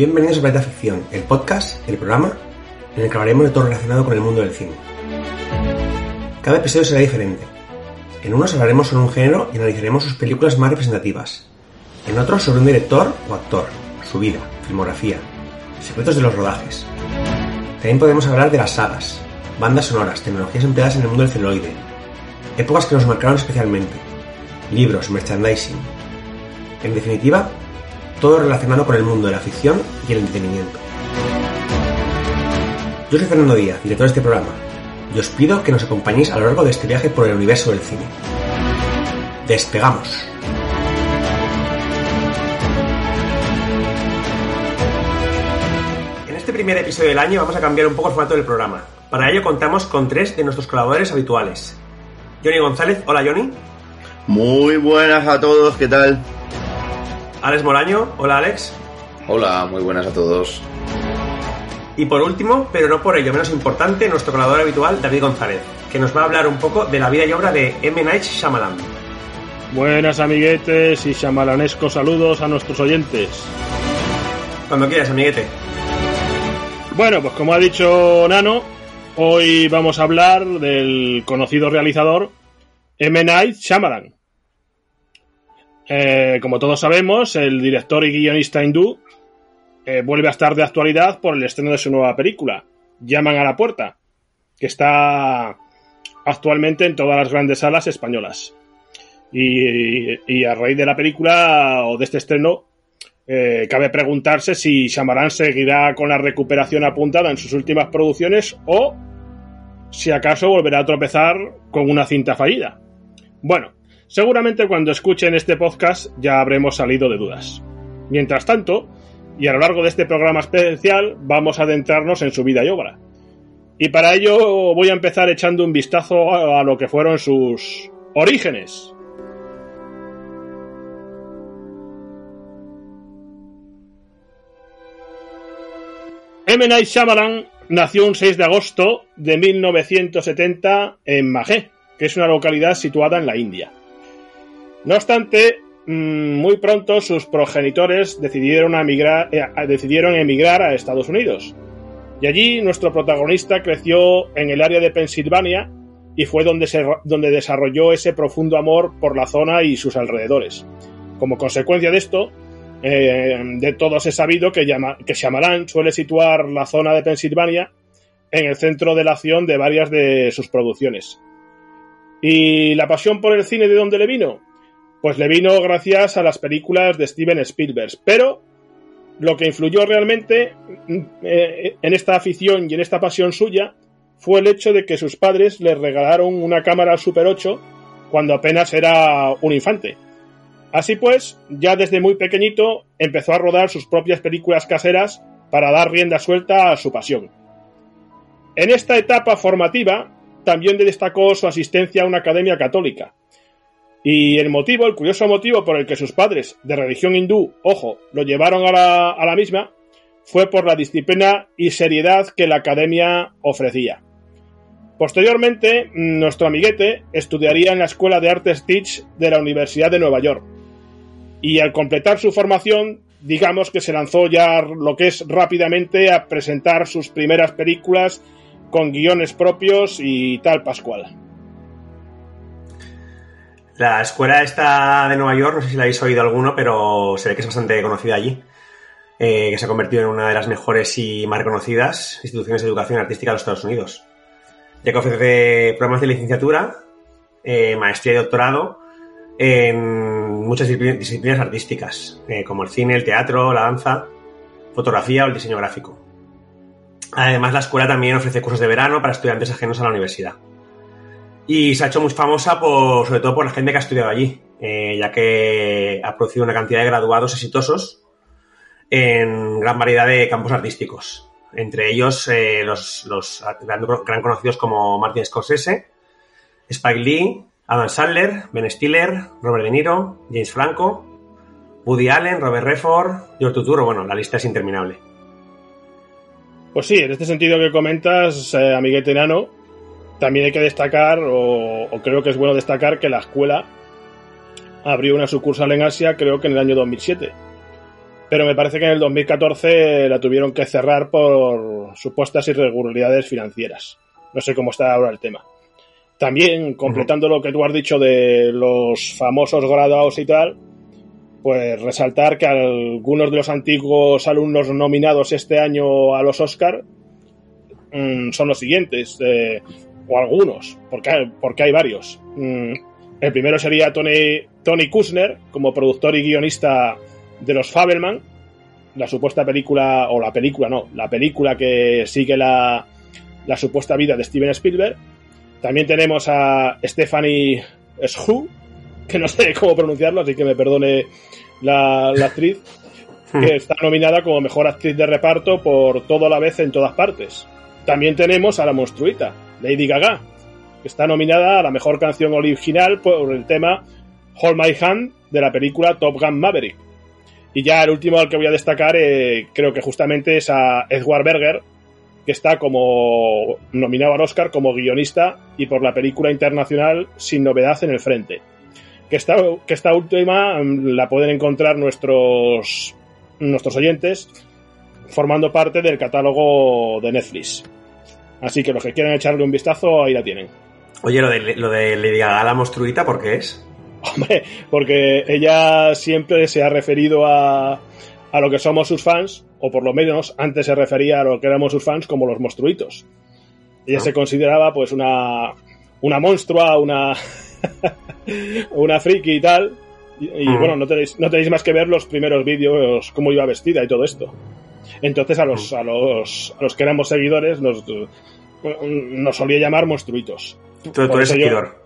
Bienvenidos a Planeta Ficción, el podcast, el programa, en el que hablaremos de todo relacionado con el mundo del cine. Cada episodio será diferente. En unos hablaremos sobre un género y analizaremos sus películas más representativas. En otros sobre un director o actor, su vida, filmografía, secretos de los rodajes. También podemos hablar de las sagas, bandas sonoras, tecnologías empleadas en el mundo del celuloide, épocas que nos marcaron especialmente, libros, merchandising. En definitiva, todo relacionado con el mundo de la ficción y el entretenimiento. Yo soy Fernando Díaz, director de este programa, y os pido que nos acompañéis a lo largo de este viaje por el universo del cine. ¡Despegamos! En este primer episodio del año vamos a cambiar un poco el formato del programa. Para ello contamos con tres de nuestros colaboradores habituales. Johnny González, hola Johnny. Muy buenas a todos, ¿qué tal? Alex Moraño, hola Alex. Hola, muy buenas a todos. Y por último, pero no por ello menos importante, nuestro colaborador habitual, David González, que nos va a hablar un poco de la vida y obra de M. Night Shyamalan. Buenas amiguetes y chamalanescos saludos a nuestros oyentes. Cuando quieras, amiguete. Bueno, pues como ha dicho Nano, hoy vamos a hablar del conocido realizador M. Night Shyamalan. Eh, como todos sabemos, el director y guionista hindú eh, vuelve a estar de actualidad por el estreno de su nueva película, Llaman a la puerta, que está actualmente en todas las grandes salas españolas. Y, y a raíz de la película o de este estreno, eh, cabe preguntarse si Shyamalan seguirá con la recuperación apuntada en sus últimas producciones o si acaso volverá a tropezar con una cinta fallida. Bueno, seguramente cuando escuchen este podcast ya habremos salido de dudas. Mientras tanto, y a lo largo de este programa especial vamos a adentrarnos en su vida y obra. Y para ello voy a empezar echando un vistazo a lo que fueron sus orígenes. M. Night Shyamalan nació un 6 de agosto de 1970 en Mahé, que es una localidad situada en la India. No obstante, muy pronto sus progenitores decidieron emigrar, eh, decidieron emigrar a Estados Unidos. Y allí nuestro protagonista creció en el área de Pensilvania y fue donde, se, donde desarrolló ese profundo amor por la zona y sus alrededores. Como consecuencia de esto, eh, de todos es sabido que, llama, que suele situar la zona de Pensilvania en el centro de la acción de varias de sus producciones. ¿Y la pasión por el cine de dónde le vino? Pues le vino gracias a las películas de Steven Spielberg. Pero lo que influyó realmente eh, en esta afición y en esta pasión suya fue el hecho de que sus padres le regalaron una cámara Super 8 cuando apenas era un infante. Así pues, ya desde muy pequeñito empezó a rodar sus propias películas caseras para dar rienda suelta a su pasión. En esta etapa formativa también destacó su asistencia a una academia católica, y el motivo, el curioso motivo por el que sus padres, de religión hindú, ojo, lo llevaron a la, a la misma, fue por la disciplina y seriedad que la academia ofrecía. Posteriormente, nuestro amiguete estudiaría en la Escuela de Artes Teach de la Universidad de Nueva York. Y al completar su formación, digamos que se lanzó ya lo que es rápidamente a presentar sus primeras películas con guiones propios y tal Pascual. La escuela esta de Nueva York, no sé si la habéis oído alguno, pero se ve que es bastante conocida allí. Eh, que se ha convertido en una de las mejores y más reconocidas instituciones de educación artística de los Estados Unidos. Ya que ofrece programas de licenciatura, eh, maestría y doctorado en muchas disciplinas artísticas, eh, como el cine, el teatro, la danza, fotografía o el diseño gráfico. Además, la escuela también ofrece cursos de verano para estudiantes ajenos a la universidad. Y se ha hecho muy famosa por, sobre todo por la gente que ha estudiado allí, eh, ya que ha producido una cantidad de graduados exitosos en gran variedad de campos artísticos. Entre ellos eh, los, los gran, conocidos como Martin Scorsese, Spike Lee, Adam Sandler, Ben Stiller, Robert De Niro, James Franco, Woody Allen, Robert Redford, George Turturro, bueno, la lista es interminable. Pues sí, en este sentido que comentas, eh, amiguete enano, también hay que destacar, o, o, creo que es bueno destacar, que la escuela abrió una sucursal en Asia, creo que en el año 2007. pero me parece que en el 2014 la tuvieron que cerrar por supuestas irregularidades financieras. No sé cómo está ahora el tema. También, completando lo que tú has dicho de los famosos graduados y tal, pues resaltar que algunos de los antiguos alumnos nominados este año a los Oscar mm, son los siguientes, eh, o algunos, porque hay, porque hay varios. Mm, el primero sería Tony, Tony Kushner, como productor y guionista de los Fabelman, la supuesta película, o la película, no, la película que sigue la, la supuesta vida de Steven Spielberg. También tenemos a Stephanie Shu, que no sé cómo pronunciarlo, así que me perdone la, la actriz, que está nominada como mejor actriz de reparto por toda la vez en todas partes. También tenemos a la monstruita, Lady Gaga, que está nominada a la mejor canción original por el tema Hold My Hand de la película Top Gun Maverick. Y ya el último al que voy a destacar, eh, creo que justamente es a Edward Berger, que está como nominado al Oscar como guionista y por la película internacional Sin Novedad en el Frente. Que esta, que esta última mm, la pueden encontrar nuestros, nuestros oyentes formando parte del catálogo de Netflix. Así que los que quieran echarle un vistazo, ahí la tienen. Oye, lo de, lo de Lady Gaga, la monstruita, ¿por qué es? Hombre, porque ella siempre se ha referido a, a lo que somos sus fans, o por lo menos antes se refería a lo que éramos sus fans como los monstruitos. Ella Ah. se consideraba pues una, una monstrua, una, una friki y tal. Y, y, Mm. bueno, no tenéis, no tenéis más que ver los primeros vídeos, cómo iba vestida y todo esto. Entonces a los, a los, a los que éramos seguidores nos, nos solía llamar monstruitos. Tú, eres yo- seguidor.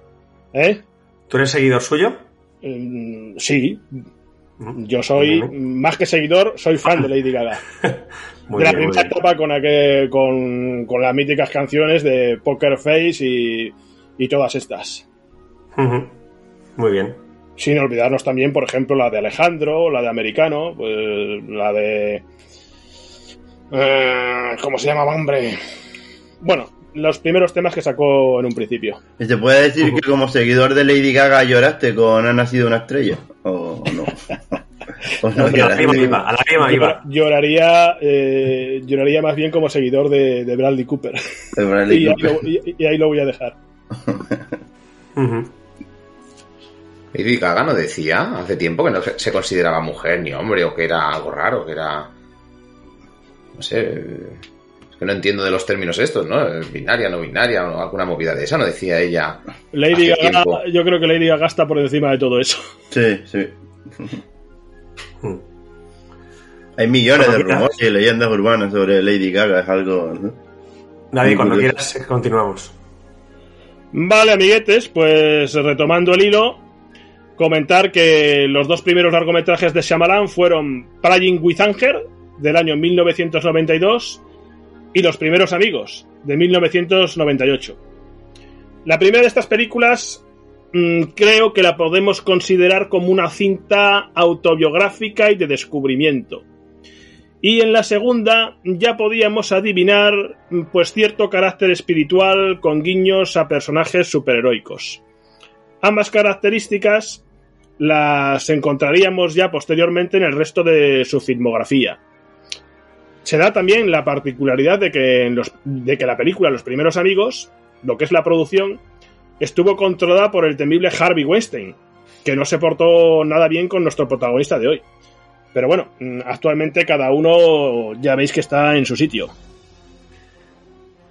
¿Eh? ¿Tú eres seguidor suyo? Mm, sí, yo soy, más que seguidor, soy fan de Lady Gaga. Muy de la bien, primera etapa con, aquel- con, con las míticas canciones de Poker Face y, y todas estas. Muy bien. Sin olvidarnos también, por ejemplo, la de Alejandro, la de Americano, pues, la de... eh, ¿Cómo se llamaba, hombre? Bueno, los primeros temas que sacó en un principio. ¿Y ¿Se puede decir que como seguidor de Lady Gaga lloraste con Ha nacido una estrella? ¿O no? ¿O no A la lloraste? lágrima viva, a la lágrima viva. Llora- Lloraría, eh, lloraría más bien como seguidor de, de Bradley Cooper. De Bradley y, ahí lo, y- y ahí lo voy a dejar. Lady Gaga no decía hace tiempo que no se se consideraba mujer ni hombre, o que era algo raro, que era. No sé. Es que no entiendo de los términos estos, ¿no? Binaria, no binaria, o alguna movida de esa, no decía ella. Lady Hace Gaga, tiempo. yo creo que Lady Gaga está por encima de todo eso. Sí, sí. Mm. Hay millones de rumores y leyendas urbanas sobre Lady Gaga, es algo... ¿no? Muy cuando quieras, continuamos. Vale, amiguetes, pues retomando el hilo, comentar que los dos primeros largometrajes de Shyamalan fueron Playing with Anger, del año 1992, y Los primeros amigos, de 1998. La primera de estas películas mm, creo que la podemos considerar como una cinta autobiográfica y de descubrimiento. Y en la segunda ya podíamos adivinar mm, pues cierto carácter espiritual con guiños a personajes superheroicos. Ambas características las encontraríamos ya posteriormente en el resto de su filmografía. Se da también la particularidad de que, de que la película Los primeros amigos, lo que es la producción, estuvo controlada por el temible Harvey Weinstein, que no se portó nada bien con nuestro protagonista de hoy. Pero bueno, mm, actualmente cada uno ya veis que está en su sitio.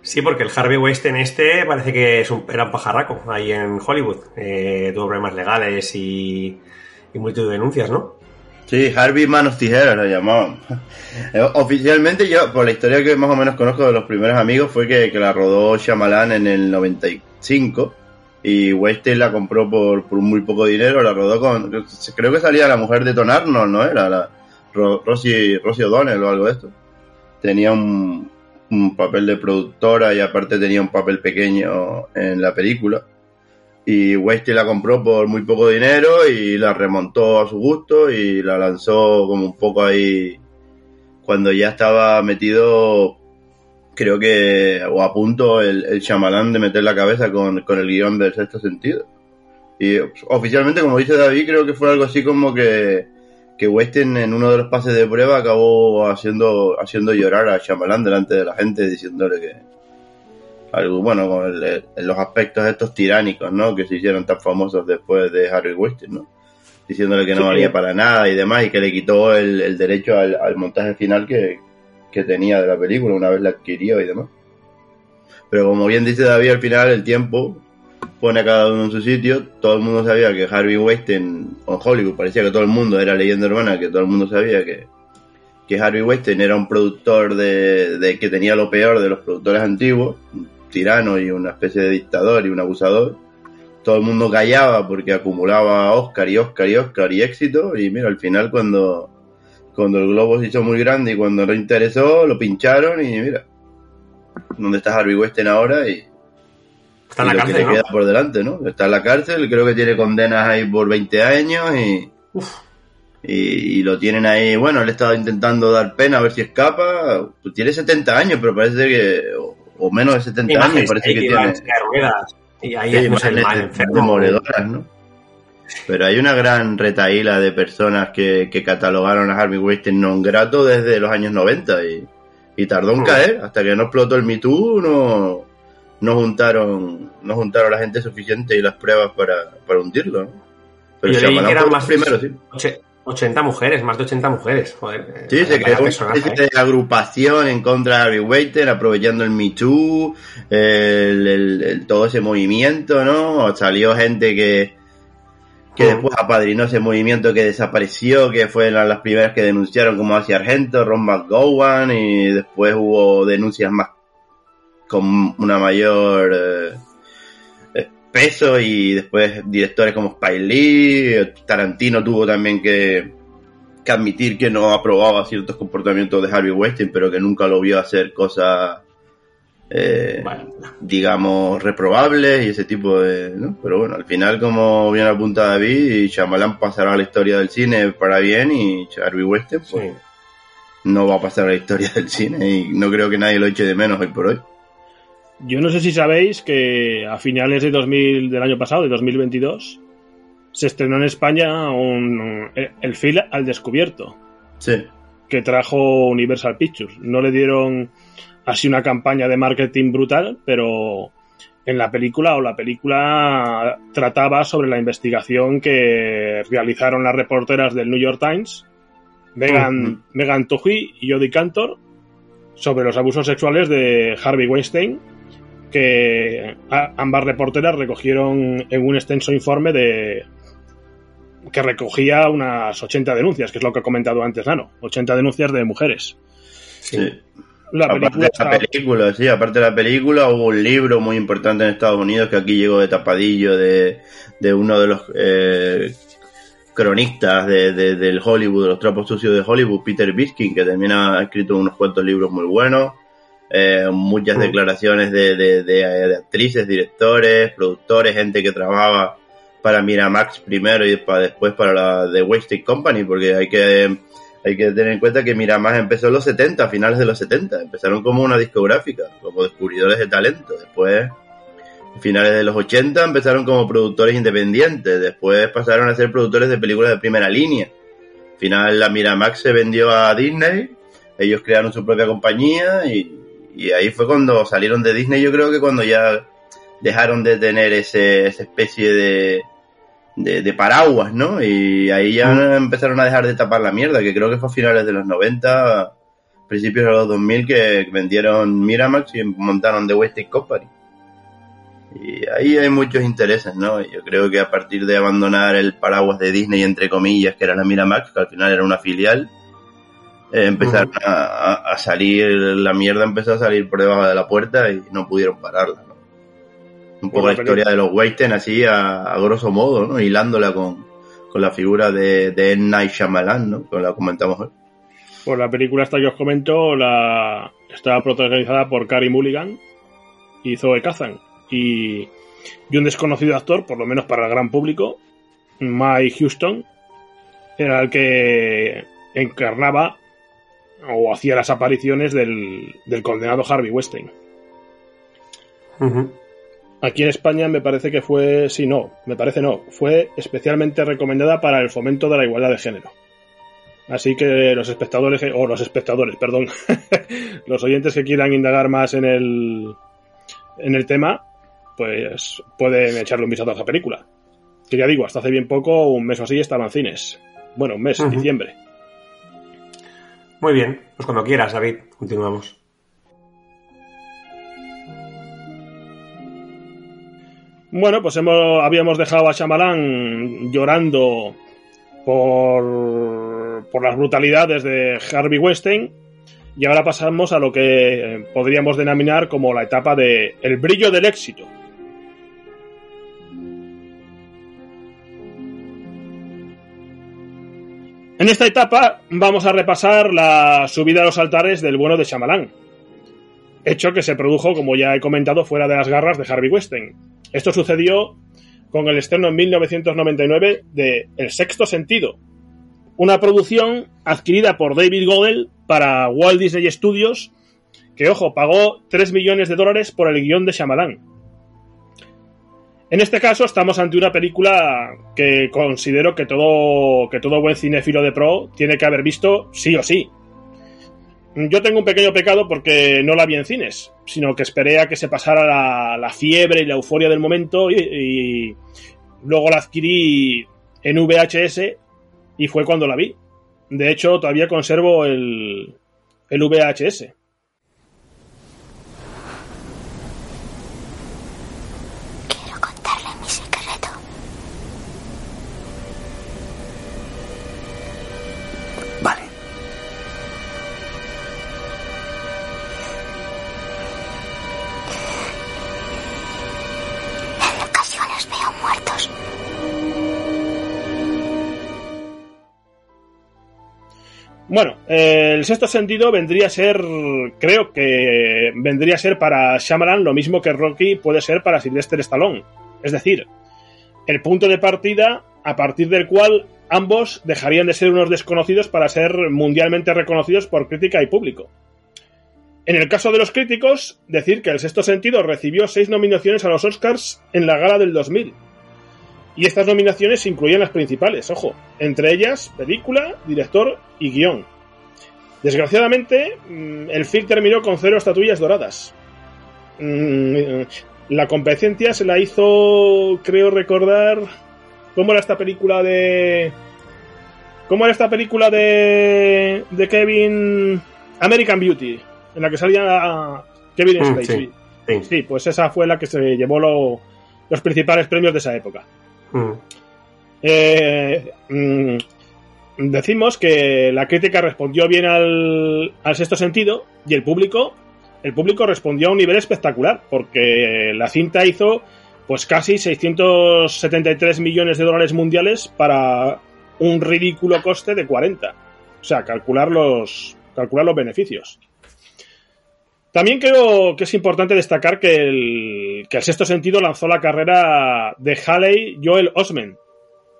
Sí, porque el Harvey Weinstein este parece que es un, era un pajarraco ahí en Hollywood. Eh, tuvo problemas legales y, y multitud de denuncias, ¿no? Sí, Harvey Manos Tijeras lo llamaban. Eh, Oficialmente yo, por la historia que más o menos conozco de los primeros amigos, fue que, la rodó Shyamalan en el 95 y Weinstein la compró por, por muy poco dinero, la rodó con... Creo que salía la mujer de Tom Arnold, ¿no? Era la Ro- Rosie, Rosie O'Donnell o algo de esto. Tenía un, un papel de productora y aparte tenía un papel pequeño en la película y Weinstein la compró por muy poco dinero y la remontó a su gusto y la lanzó como un poco ahí cuando ya estaba metido creo que o a punto el, el Shyamalan de meter la cabeza con, con el guion del sexto sentido. Y oficialmente como dice David creo que fue algo así como que que en uno de los pases de prueba acabó haciendo, haciendo llorar a Shyamalan delante de la gente, diciéndole que bueno, con el- los aspectos estos tiránicos, ¿no? Que se hicieron tan famosos después de Harry Weinstein, ¿no? Diciéndole que no Sí. valía para nada y demás, y que le quitó el, el derecho al, al montaje final que, que tenía de la película una vez la adquirió y demás. Pero como bien dice David, al final el tiempo pone a cada uno en su sitio. Todo el mundo sabía que Harvey Weinstein, o en Hollywood, parecía que todo el mundo era leyenda urbana, que todo el mundo sabía que, que Harvey Weinstein era un productor de, de que tenía lo peor de los productores antiguos, tirano y una especie de dictador y un abusador. Todo el mundo callaba porque acumulaba Oscar y Oscar y Oscar y éxito. Y mira, al final cuando, cuando el globo se hizo muy grande y cuando no interesó, lo pincharon y mira, ¿dónde está Harvey Weinstein ahora? Y, Está en y la lo cárcel, que le ¿no? queda por delante, ¿no? Está en la cárcel, creo que tiene condenas ahí por 20 años y, y, y lo tienen ahí. Bueno, él estaba intentando dar pena a ver si escapa. Pues tiene 70 años, pero parece que. O, menos de 70 años, parece que tiene. ruedas. Y ahí mal de- enfermo. demoledoras, ¿no? Pero hay una gran retaíla de personas que, que catalogaron a Harvey Weinstein non grato desde los años 90 y, y tardó en caer hasta que no explotó el Me Too, no, no juntaron no juntaron la gente suficiente y las pruebas para, para hundirlo, ¿no? Pero que eran más- primero, sí. Oche- 80 mujeres, más de 80 mujeres. Joder, eh, Sí, se vaya creó una ¿eh? agrupación en contra de Weinstein, aprovechando el Me Too, el, el- el- todo ese movimiento, ¿no? Salió gente que, que Mm. después apadrinó ese movimiento que desapareció, que fueron las primeras que denunciaron como hacia Argento, Ron McGowan, y después hubo denuncias más con una mayor eh, eh, peso y después directores como Spike Lee, Tarantino tuvo también que, que admitir que no aprobaba ciertos comportamientos de Harvey Weinstein, pero que nunca lo vio hacer cosas, eh, Bueno, digamos, reprobables y ese tipo de... ¿no? Pero bueno, al final, como bien apunta David, Shyamalan pasará a la historia del cine para bien y Harvey Weinstein pues, sí. no va a pasar a la historia del cine y no creo que nadie lo eche de menos hoy por hoy. Yo no sé si sabéis que a finales de 2000, del año pasado, de 2022, se estrenó en España un, el film al descubierto, Sí, que trajo Universal Pictures. No le dieron así una campaña de marketing brutal, pero en la película o la película trataba sobre la investigación que realizaron las reporteras del New York Times, Megan, Ujú. Megan y Jodie Cantor, sobre los abusos sexuales de Harvey Weinstein, que ambas reporteras recogieron en un extenso informe de que recogía unas 80 denuncias, que es lo que he comentado antes, Nano, 80 denuncias de mujeres. sí. sí. La aparte película de la está- película, sí, aparte de la película, hubo un libro muy importante en Estados Unidos que aquí llegó de tapadillo de, de uno de los eh, cronistas de, de- del Hollywood, de los trapos sucios de Hollywood, Peter Biskin, que también ha escrito unos cuantos libros muy buenos. Eh, muchas Mm. declaraciones de, de- de- de actrices, directores, productores, gente que trabajaba para Miramax primero y pa- después para la The Wasted Company, porque hay que hay que tener en cuenta que Miramax empezó en los 70, a finales de los 70. Empezaron como una discográfica, como descubridores de talento. Después, a finales de los 80, empezaron como productores independientes. Después pasaron a ser productores de películas de primera línea. Al final, la Miramax se vendió a Disney. Ellos crearon su propia compañía y, y ahí fue cuando salieron de Disney. Yo creo que cuando ya dejaron de tener ese, esa especie de, de, de paraguas, ¿no? Y ahí ya empezaron a dejar de tapar la mierda, que creo que fue a finales de los 90, principios de los 2000, que vendieron Miramax y montaron The Westing Company. Y ahí hay muchos intereses, ¿no? Yo creo que a partir de abandonar el paraguas de Disney, entre comillas, que era la Miramax, que al final era una filial, eh, empezaron a, a- a salir, la mierda empezó a salir por debajo de la puerta y no pudieron pararla, ¿no? Un poco la historia de los Weinstein así a, a grosso modo, ¿no? Hilándola con, con la figura de, de. Night Shyamalan, ¿no? Que la comentamos hoy. Pues la película esta que os comento la estaba protagonizada por Carey Mulligan y Zoe Kazan y, y un desconocido actor, por lo menos para el gran público, Mike Houston, era el que encarnaba o hacía las apariciones del, del condenado Harvey Weinstein. Aquí en España me parece que fue, sí, no, me parece no, fue especialmente recomendada para el fomento de la igualdad de género. Así que los espectadores, o los espectadores, perdón, los oyentes que quieran indagar más en el, en el tema, pues pueden echarle un vistazo a esa película. Que ya digo, hasta hace bien poco, un mes o así, estaba en cines. Bueno, un mes, diciembre. Muy bien, pues cuando quieras, David, continuamos. Bueno, pues hemos, habíamos dejado a Shyamalan llorando por, por las brutalidades de Harvey Weinstein y ahora pasamos a lo que podríamos denominar como la etapa de el brillo del éxito. En esta etapa vamos a repasar la subida a los altares del bueno de Shyamalan, hecho que se produjo, como ya he comentado, fuera de las garras de Harvey Weinstein. Esto sucedió con el estreno en 1999 de El Sexto Sentido, una producción adquirida por David Godel para Walt Disney Studios, que, ojo, pagó 3 millones de dólares por el guion de Shyamalan. En este caso estamos ante una película que considero que todo, que todo buen cinéfilo de pro tiene que haber visto sí o sí. Yo tengo un pequeño pecado porque no la vi en cines, sino que esperé a que se pasara la, la fiebre y la euforia del momento y, y luego la adquirí en VHS y fue cuando la vi. De hecho, todavía conservo el, el VHS. Bueno, eh, el sexto sentido vendría a ser, creo que vendría a ser para Shyamalan lo mismo que Rocky puede ser para Sylvester Stallone. Es decir, el punto de partida a partir del cual ambos dejarían de ser unos desconocidos para ser mundialmente reconocidos por crítica y público. En el caso de los críticos, decir que el sexto sentido recibió seis nominaciones a los Oscars en la gala del 2000. Y estas nominaciones incluían las principales, ojo, entre ellas película, director y guion. Desgraciadamente, mm, el film terminó con cero estatuillas doradas. Mm, La competencia se la hizo, creo recordar, ¿cómo era esta película de... ¿Cómo era esta película de, de Kevin... American Beauty, en la que salía Kevin Mm, Spacey. sí. Sí. Sí, pues esa fue la que se llevó lo- los principales premios de esa época. Mm. Eh, mm, decimos que la crítica respondió bien al, sexto sentido y el público, el público respondió a un nivel espectacular porque la cinta hizo pues casi 673 millones de dólares mundiales para un ridículo coste de 40. O sea, calcular los, calcular los beneficios. También creo que es importante destacar que el, sexto sentido lanzó la carrera de Haley Joel Osment,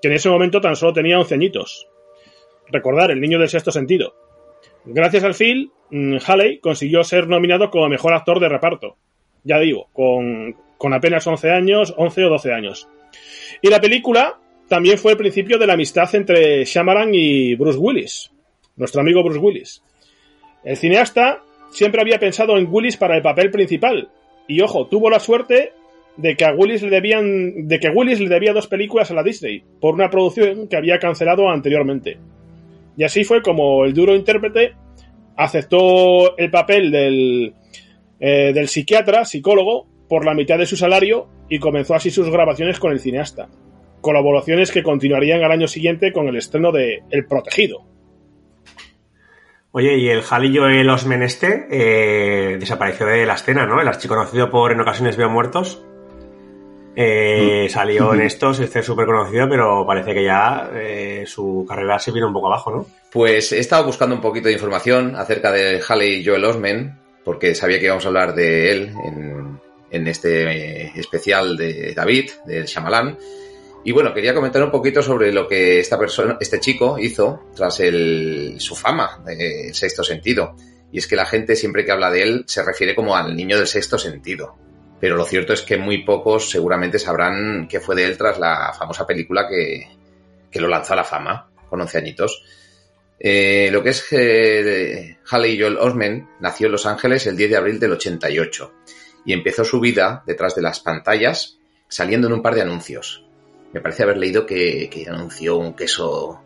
que en ese momento tan solo tenía 11 añitos. Recordar, el niño del sexto sentido. Gracias al film, mm, Haley consiguió ser nominado como mejor actor de reparto. Ya digo, con, con apenas 11 años, 11 o 12 años. Y la película también fue el principio de la amistad entre Shyamalan y Bruce Willis, nuestro amigo Bruce Willis. El cineasta siempre había pensado en Willis para el papel principal. Y ojo, tuvo la suerte de que a Willis le debían. de que Willis le debía dos películas a la Disney, por una producción que había cancelado anteriormente. Y así fue como el duro intérprete aceptó el papel del, eh, del psiquiatra, psicólogo, por la mitad de su salario y comenzó así sus grabaciones con el cineasta. Colaboraciones que continuarían al año siguiente con el estreno de El Protegido. Oye, y el Jalillo el Osmen este eh, desapareció de la escena, ¿no? El archiconocido por En ocasiones veo muertos. Eh, salió en estos, este es súper conocido, pero parece que ya eh, su carrera se vino un poco abajo, ¿no? Pues he estado buscando un poquito de información acerca de Haley Joel Osment, porque sabía que íbamos a hablar de él en, en este eh, especial de David, de Shyamalan. Y bueno, quería comentar un poquito sobre lo que esta persona, este chico hizo tras el, su fama de sexto sentido. Y es que la gente siempre que habla de él se refiere como al niño del sexto sentido. Pero lo cierto es que muy pocos seguramente sabrán qué fue de él tras la famosa película que, que lo lanzó a la fama, con 11 añitos. Eh, lo que es eh, Haley Joel Osment nació en Los Ángeles el 10 de abril del 88 y empezó su vida detrás de las pantallas saliendo en un par de anuncios. Me parece haber leído que, anunció un queso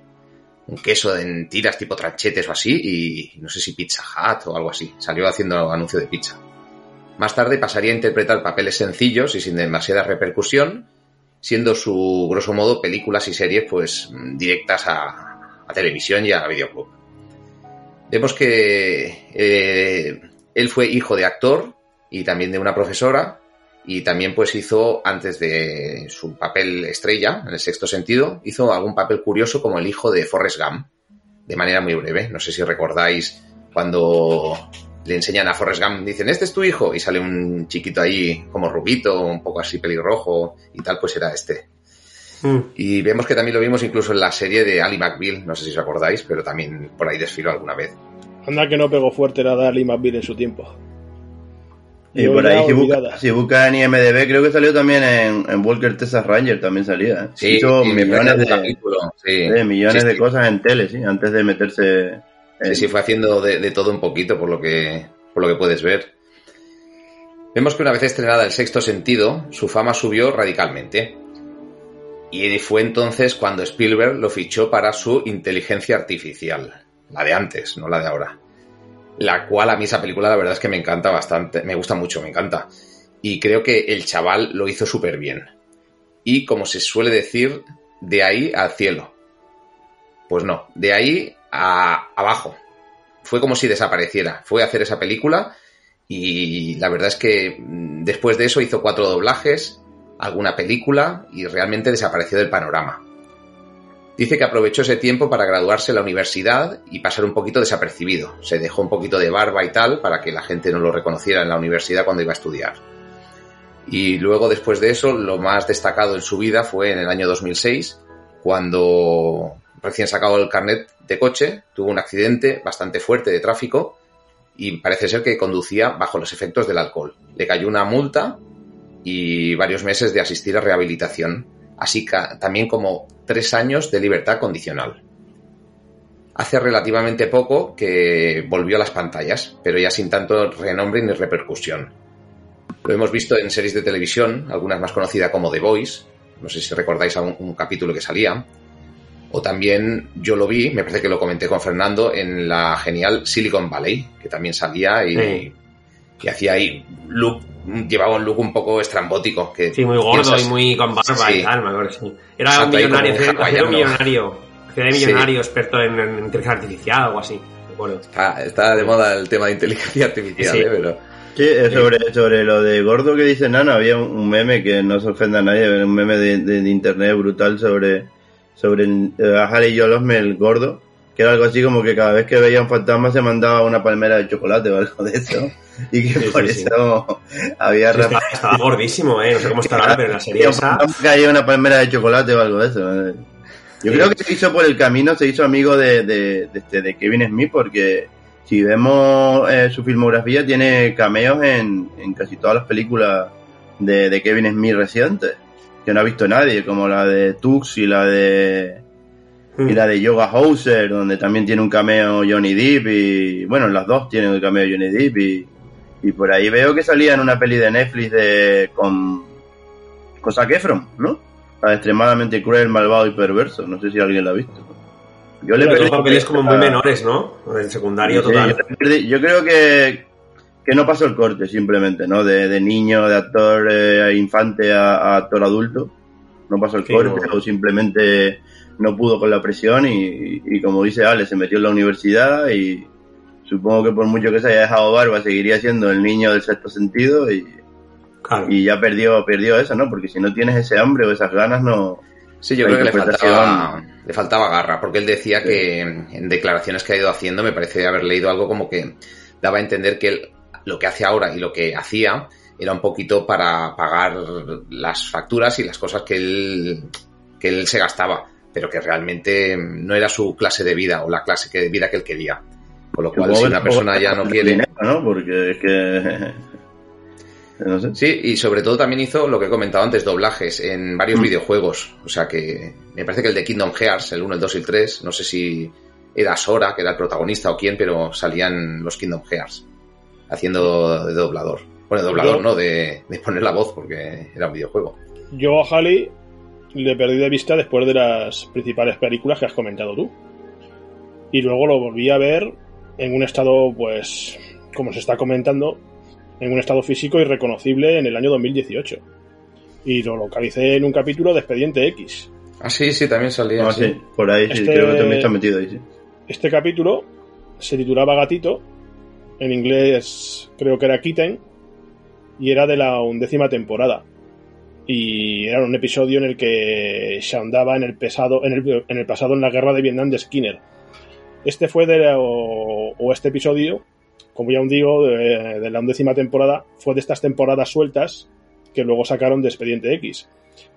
un queso en tiras tipo tranchetes o así y no sé si Pizza Hut o algo así. Salió haciendo anuncio de pizza. Más tarde pasaría a interpretar papeles sencillos y sin demasiada repercusión, siendo su grosso modo películas y series pues directas a, a televisión y a videoclub. Vemos que eh, él fue hijo de actor y también de una profesora y también pues hizo antes de su papel estrella en el sexto sentido hizo algún papel curioso como el hijo de Forrest Gump de manera muy breve no sé si recordáis cuando le enseñan a Forrest Gump dicen este es tu hijo y sale un chiquito ahí como rubito un poco así pelirrojo y tal pues era este Mm. y vemos que también lo vimos incluso en la serie de Ali McBeal, no sé si os acordáis, pero también por ahí desfiló alguna vez. Anda que no pegó fuerte la Darly McBeal en su tiempo. Y por ahí, si olvidada. si busca en IMDB, creo que salió también en, en Walker Texas Ranger, también salía. ¿eh? Hizo me millones, de, capítulo, sí. millones Sí, de sí. cosas en tele, sí, antes de meterse. en- Sí, sí, fue haciendo de, de todo un poquito por lo que por lo que puedes ver. Vemos que una vez estrenada El Sexto Sentido, su fama subió radicalmente. Y fue entonces cuando Spielberg lo fichó para su inteligencia artificial, la de antes, no la de ahora. La cual a mí esa película la verdad es que me encanta bastante, me gusta mucho, me encanta. Y creo que el chaval lo hizo súper bien. Y como se suele decir, de ahí al cielo. Pues no, de ahí a abajo. Fue como si desapareciera. Fue a hacer esa película y la verdad es que mm, después de eso hizo cuatro doblajes, alguna película y realmente desapareció del panorama. Dice que aprovechó ese tiempo para graduarse en la universidad y pasar un poquito desapercibido. Se dejó un poquito de barba y tal para que la gente no lo reconociera en la universidad cuando iba a estudiar. Y luego, después de eso, lo más destacado en su vida fue en el año 2006, cuando recién sacado el carnet de coche, tuvo un accidente bastante fuerte de tráfico y parece ser que conducía bajo los efectos del alcohol. Le cayó una multa y varios meses de asistir a rehabilitación, así también como tres años de libertad condicional. Hace relativamente poco que volvió a las pantallas, pero ya sin tanto renombre ni repercusión. Lo hemos visto en series de televisión, algunas más conocidas como The Voice, no sé si recordáis un, un capítulo que salía, o también yo lo vi, me parece que lo comenté con Fernando, en la genial Silicon Valley, que también salía y. y hacía ahí look, llevaba un look un poco estrambótico. Que Sí, muy gordo piensas- y muy con barba Sí. y tal, me acuerdo, sí. Era Exacto, un millonario, hacía un millonario. Hacía de Sí. millonario, experto en, en inteligencia artificial o algo así. Me acuerdo. Está, está de moda el tema de inteligencia artificial, Sí. ¿eh? pero Sí, eh, sobre, sobre lo de gordo que dice Nana, había un, meme que no se ofenda a nadie, era un meme de, de- de internet brutal sobre, sobre el, eh, a Harry Joel Osment, el gordo, que era algo así como que cada vez que veía un fantasma se mandaba una palmera de chocolate o algo de eso, y que Sí, por sí, sí. eso había estaba, estaba gordísimo, ¿eh? No sé cómo estará ahora, pero en la serie esa... caía una palmera de chocolate o algo de eso. eh. Yo creo que se hizo por el camino, se hizo amigo de, de, de, este, de Kevin Smith, porque si vemos eh, su filmografía, tiene cameos en, en casi todas las películas de, de Kevin Smith recientes, que no ha visto nadie, como la de Tux y la de y la de Yoga Hauser, donde también tiene un cameo Johnny Depp y bueno, las dos tienen el cameo Johnny Depp y, y por ahí veo que salía en una peli de Netflix de con, con Zac Efron, ¿no? La de extremadamente cruel, malvado y perverso. No sé si alguien la ha visto. Yo le Pero perdí- son papeles como muy menores, ¿no? El secundario Sí, total. yo, le perdí- yo creo que, que no pasó el corte simplemente, ¿no? De, de niño, de actor eh, infante a, a actor adulto. No pasó el Sí, corte no. o simplemente no pudo con la presión y, y como dice Ale, se metió en la universidad y supongo que por mucho que se haya dejado barba seguiría siendo el niño del sexto sentido y, Claro. y ya perdió, perdió eso, ¿no? Porque si no tienes ese hambre o esas ganas, no... Sí, yo creo que le faltaba, le faltaba garra, porque él decía que en declaraciones que ha ido haciendo, me parece haber leído algo como que daba a entender que él, lo que hace ahora y lo que hacía era un poquito para pagar las facturas y las cosas que él, que él se gastaba, pero que realmente no era su clase de vida o la clase de vida que él quería. Con lo cual, si una persona ya no quiere... dinero, ¿no? Porque es que... no sé. Sí, y sobre todo también hizo lo que he comentado antes, doblajes en varios Mm. videojuegos. O sea que me parece que el de Kingdom Hearts, el 1, el 2 y el 3, no sé si era Sora, que era el protagonista o quién, pero salían los Kingdom Hearts haciendo de doblador. Bueno, de doblador Yo- no, de, de poner la voz porque era un videojuego. Yo a Halley le perdí de vista después de las principales películas que has comentado tú. Y luego lo volví a ver en un estado, pues, como se está comentando, en un estado físico irreconocible en el año 2018. Y lo localicé en un capítulo de Expediente X. Ah, sí, sí, también salía. No, sí. sí, por ahí sí, Este- creo que también está metido ahí, sí. Este capítulo se titulaba Gatito, en inglés creo que era Kitten, y era de la undécima temporada. Y era un episodio en el que se andaba en el, pesado, en el, en el pasado en la guerra de Vietnam de Skinner. Este fue de la- o, este episodio, como ya os digo, de, de la undécima temporada, fue de estas temporadas sueltas que luego sacaron de Expediente X,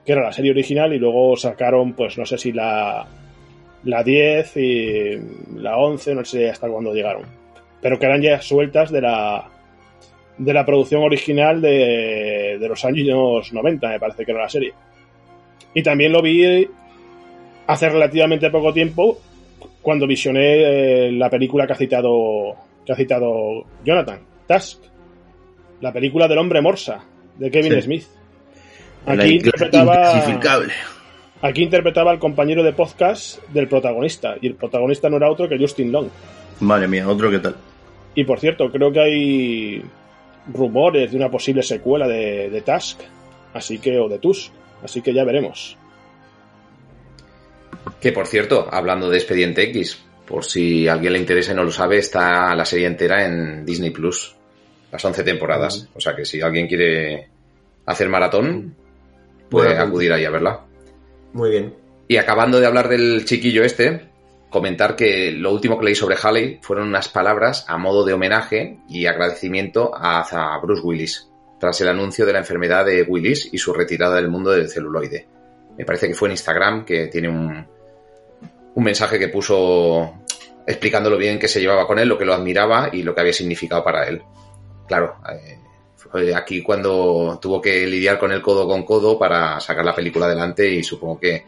que era la serie original y luego sacaron, pues no sé si la, la 10 y la 11, no sé hasta cuándo llegaron. Pero que eran ya sueltas de la de la producción original de, de los años 90, me parece que era la serie. Y también lo vi hace relativamente poco tiempo cuando visioné eh, la película que ha citado que ha citado Jonathan, Task, la película del hombre morsa de Kevin Sí. Smith. Aquí interpretaba. Aquí interpretaba al compañero de podcast del protagonista, y el protagonista no era otro que Justin Long. Madre mía, otro que tal. Y por cierto, creo que hay rumores de una posible secuela de, de Task, así que, o de Tusk, así que ya veremos. Que por cierto, hablando de Expediente X, por si a alguien le interesa y no lo sabe, está la serie entera en Disney Plus. Las 11 temporadas. O sea que si alguien quiere hacer maratón, puede Bueno, acudir ahí a verla. Muy bien. Y acabando de hablar del chiquillo este, comentar que lo último que leí sobre Halley fueron unas palabras a modo de homenaje y agradecimiento a, a Bruce Willis, tras el anuncio de la enfermedad de Willis y su retirada del mundo del celuloide. Me parece que fue en Instagram, que tiene un, un mensaje que puso explicando lo bien que se llevaba con él, lo que lo admiraba y lo que había significado para él. Claro, eh, fue aquí cuando tuvo que lidiar con el codo con codo para sacar la película adelante y supongo que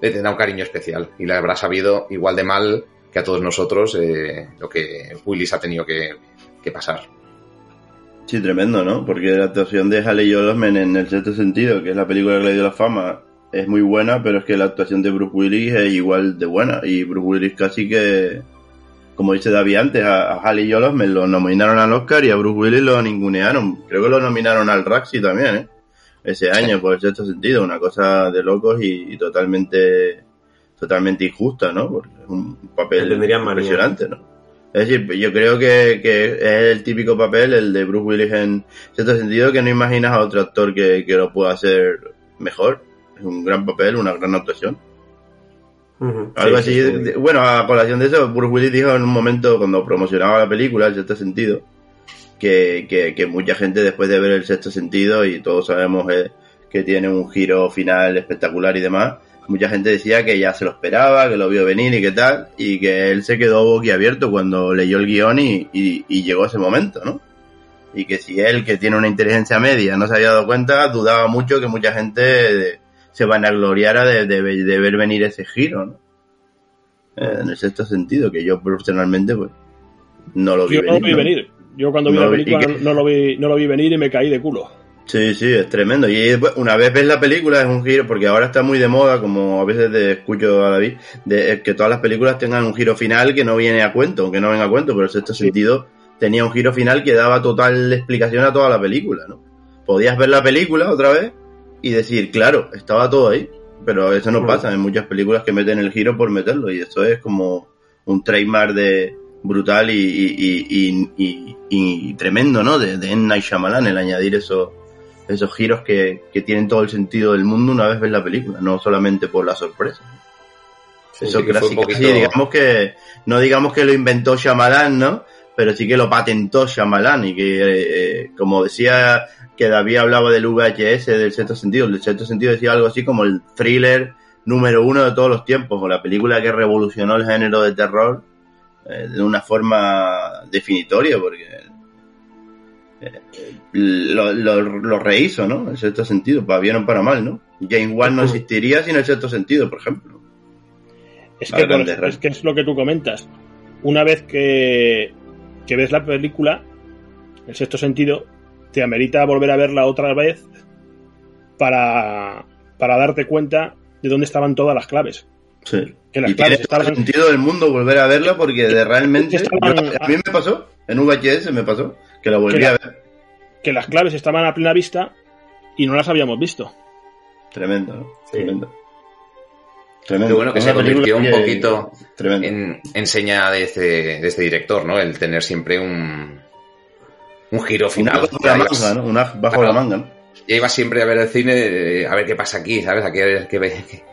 le tendrá un cariño especial y le habrá sabido igual de mal que a todos nosotros eh, lo que Willis ha tenido que, que pasar. Sí, tremendo, ¿no? Porque la actuación de Haley Osment en el cierto sentido, que es la película que le dio la fama, es muy buena, pero es que la actuación de Bruce Willis es igual de buena. Y Bruce Willis casi que, como dice David antes, a, a Haley Osment lo nominaron al Oscar y a Bruce Willis lo ningunearon. Creo que lo nominaron al Raxi también, ¿eh? Ese año, por cierto sentido, una cosa de locos y, y totalmente totalmente injusta, ¿no? Porque es un papel impresionante, ¿no? Es decir, yo creo que, que es el típico papel, el de Bruce Willis en cierto sentido, que no imaginas a otro actor que, que lo pueda hacer mejor. Es un gran papel, una gran actuación. Algo Sí, así. sí, sí. bueno, a colación de eso, Bruce Willis dijo en un momento cuando promocionaba la película, el sexto sentido, que, que, que mucha gente después de ver el sexto sentido, y todos sabemos eh, que tiene un giro final espectacular y demás, mucha gente decía que ya se lo esperaba, que lo vio venir y qué tal, y que él se quedó boquiabierto cuando leyó el guion y, y, y llegó ese momento, ¿no? Y que si él, que tiene una inteligencia media, no se había dado cuenta, dudaba mucho que mucha gente se vanagloriara de, de, de ver venir ese giro, ¿no? Eh, en el sexto sentido, que yo personalmente, pues, no lo vi Yo no lo venir. Yo cuando vi No la película no, que- no lo vi, no lo vi venir y me caí de culo. Sí, sí, es tremendo. Y una vez ves la película es un giro, porque ahora está muy de moda, como a veces te escucho a David, de eh, que todas las películas tengan un giro final que no viene a cuento, aunque no venga a cuento, pero en Sí. sentido tenía un giro final que daba total explicación a toda la película, ¿no? Podías ver la película otra vez y decir, claro, estaba todo ahí, pero eso no Mm. pasa en muchas películas que meten el giro por meterlo, y eso es como un trademark de brutal y, y, y, y, y- y tremendo, ¿no? De, de M. Night Shyamalan, el añadir eso esos giros que, que tienen todo el sentido del mundo una vez ves la película, no solamente por la sorpresa. Sí, Eso sí que casi, un poquito- casi digamos que, no digamos que lo inventó Shyamalan, ¿no? Pero sí que lo patentó Shyamalan y que, eh, como decía que David hablaba del VHS, del sexto sentido, el sexto sentido decía algo así como el thriller número uno de todos los tiempos, o la película que revolucionó el género de terror eh, de una forma definitoria, porque eh, lo, lo, lo rehizo, ¿no? En cierto sentido, para bien o para mal, ¿no? James Wan no existiría sin el sexto sentido, por ejemplo. Es que es lo que tú comentas. Una vez que, que ves la película, el sexto sentido, te amerita volver a verla otra vez para, para darte cuenta de dónde estaban todas las claves. Sí. Que las y tiene claves todo el estaban- sentido del mundo volver a verla porque de realmente Estaban- yo- a mí me pasó en VHS me pasó que la volví Que la- a ver que las claves estaban a plena vista y no las habíamos visto. tremendo ¿no? Sí. tremendo tremendo Qué bueno que se una convirtió un poquito tremendo en, en seña de este, de este director, ¿no? El tener siempre un, un giro una final. bajo Ya la manga ¿no? una bajo Claro. la manga ¿no? Ya ibas siempre a ver el cine, eh, a ver qué pasa aquí, ¿sabes? A qué,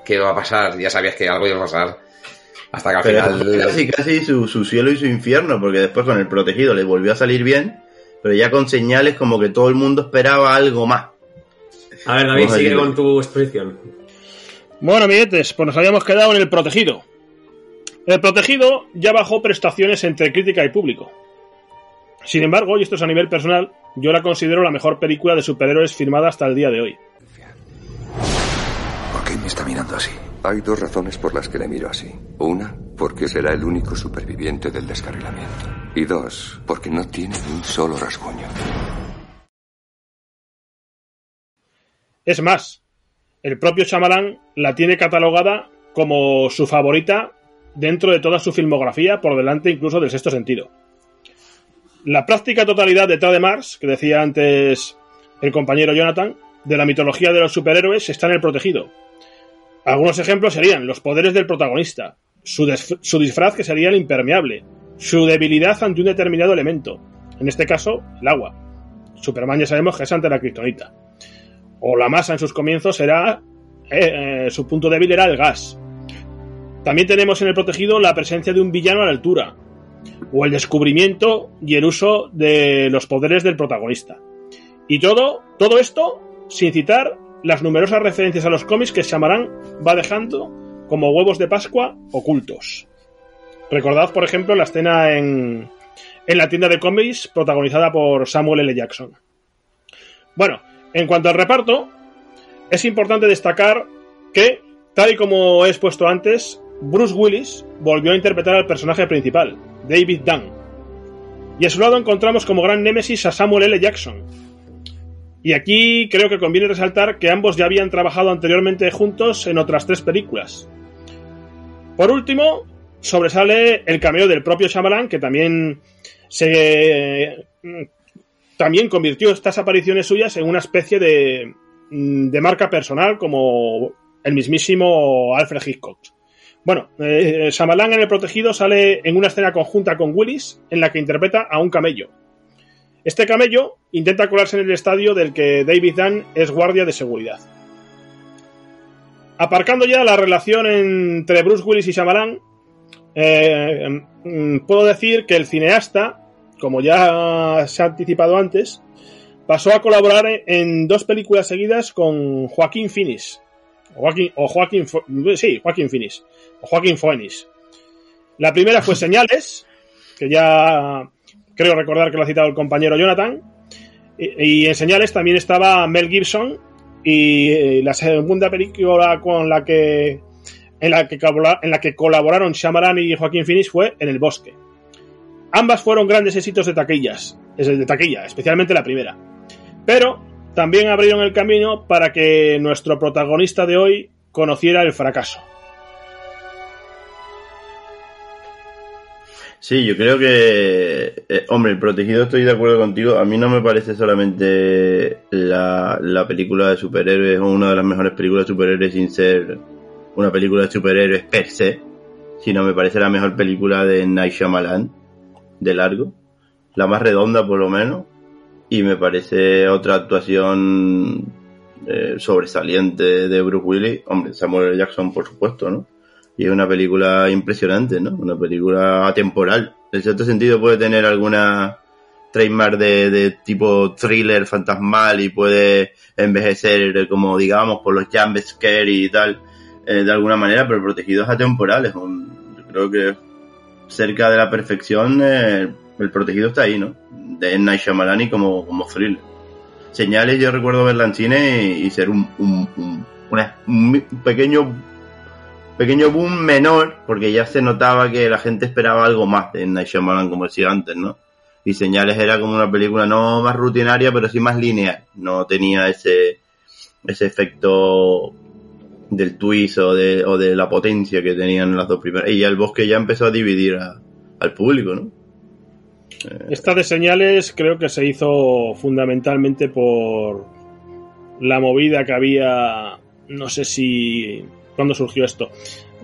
qué, va a pasar. Ya sabías que algo iba a pasar. Hasta que al pero final. casi casi su, su cielo y su infierno porque después con el protegido le volvió a salir bien pero ya con señales como que todo el mundo esperaba algo más A ver, David, sigue con tu exposición. Bueno, amiguetes, pues nos habíamos quedado en el protegido. El protegido ya bajó prestaciones entre crítica y público. Sin embargo, y esto es a nivel personal, yo la considero la mejor película de superhéroes firmada hasta el día de hoy. ¿Por qué me está mirando así? Hay dos razones por las que le miro así. Una, porque será el único superviviente del descarrilamiento. Y dos, porque no tiene ni un solo rasguño. Es más, el propio Shyamalan la tiene catalogada como su favorita dentro de toda su filmografía, por delante incluso del sexto sentido. La práctica totalidad detrás de Mars, que decía antes el compañero Jonathan, de la mitología de los superhéroes está en el protegido. Algunos ejemplos serían los poderes del protagonista, su disfraz que sería el impermeable, su debilidad ante un determinado elemento, en este caso el agua. Superman ya sabemos que es ante la kriptonita o la masa en sus comienzos era eh, eh, su punto débil era el gas. También tenemos en el protegido la presencia de un villano a la altura o el descubrimiento y el uso de los poderes del protagonista. Y todo, todo esto sin citar las numerosas referencias a los cómics que Shyamalan va dejando como huevos de Pascua ocultos. Recordad, por ejemplo, la escena en, en la tienda de cómics protagonizada por Samuel L. Jackson. Bueno, en cuanto al reparto, es importante destacar que, tal y como he expuesto antes, Bruce Willis volvió a interpretar al personaje principal, David Dunn. Y a su lado encontramos como gran némesis a Samuel L. Jackson. Y aquí creo que conviene resaltar que ambos ya habían trabajado anteriormente juntos en otras tres películas. Por último, sobresale el cameo del propio Shyamalan, que también se también convirtió estas apariciones suyas en una especie de, de marca personal como el mismísimo Alfred Hitchcock. Bueno, eh, en El Protegido sale en una escena conjunta con Willis en la que interpreta a un camello. Este camello intenta colarse en el estadio del que David Dunn es guardia de seguridad. Aparcando ya la relación entre Bruce Willis y Shyamalan, eh, mm, puedo decir que el cineasta, como ya se ha anticipado antes, pasó a colaborar en dos películas seguidas con Joaquín Phoenix. Joaquín, o Joaquín, sí, Joaquín Phoenix. Joaquín Phoenix. La primera fue Señales, que ya creo recordar que lo ha citado el compañero Jonathan. Y, y en Señales también estaba Mel Gibson. Y eh, la segunda película con la que en la que, colabora- en la que colaboraron Shyamalan y Joaquín Phoenix fue En el bosque. Ambas fueron grandes éxitos de taquillas, es de taquilla, especialmente la primera. Pero también abrieron el camino para que nuestro protagonista de hoy conociera el fracaso. Sí, yo creo que, eh, hombre, protegido estoy de acuerdo contigo. A mí no me parece solamente la, la película de superhéroes o una de las mejores películas de superhéroes sin ser una película de superhéroes per se, sino me parece la mejor película de Night Shyamalan, de largo, la más redonda por lo menos, y me parece otra actuación eh, sobresaliente de Bruce Willis, hombre, Samuel L. Jackson por supuesto, ¿no? Y es una película impresionante, ¿no? Una película atemporal. En cierto sentido puede tener alguna trademark de, de tipo thriller fantasmal y puede envejecer como digamos por los jump scare y tal eh, de alguna manera, pero el protegido es atemporal. Es un, yo creo que cerca de la perfección eh, el protegido está ahí, ¿no? De. Night Shyamalan y como, como thriller. Señales yo recuerdo verla en cine y, ser un, un, un pequeño pequeño boom menor, porque ya se notaba que la gente esperaba algo más de Night Shyamalan, como decía antes, ¿no? Y Señales era como una película no más rutinaria, pero sí más lineal. No tenía ese, ese efecto del twist o de, o de la potencia que tenían las dos primeras. Y ya el bosque ya empezó a dividir al público, ¿no? Esta de señales creo que se hizo fundamentalmente por la movida que había, no sé si, ¿cuándo surgió esto?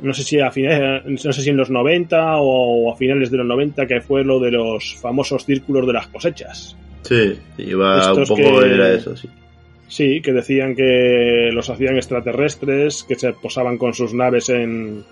No sé si a finales, no sé si en los 90 o a finales de los 90 que fue lo de los famosos círculos de las cosechas. Sí, iba un poco que- era eso, sí. Sí, que decían que los hacían extraterrestres, que se posaban con sus naves en,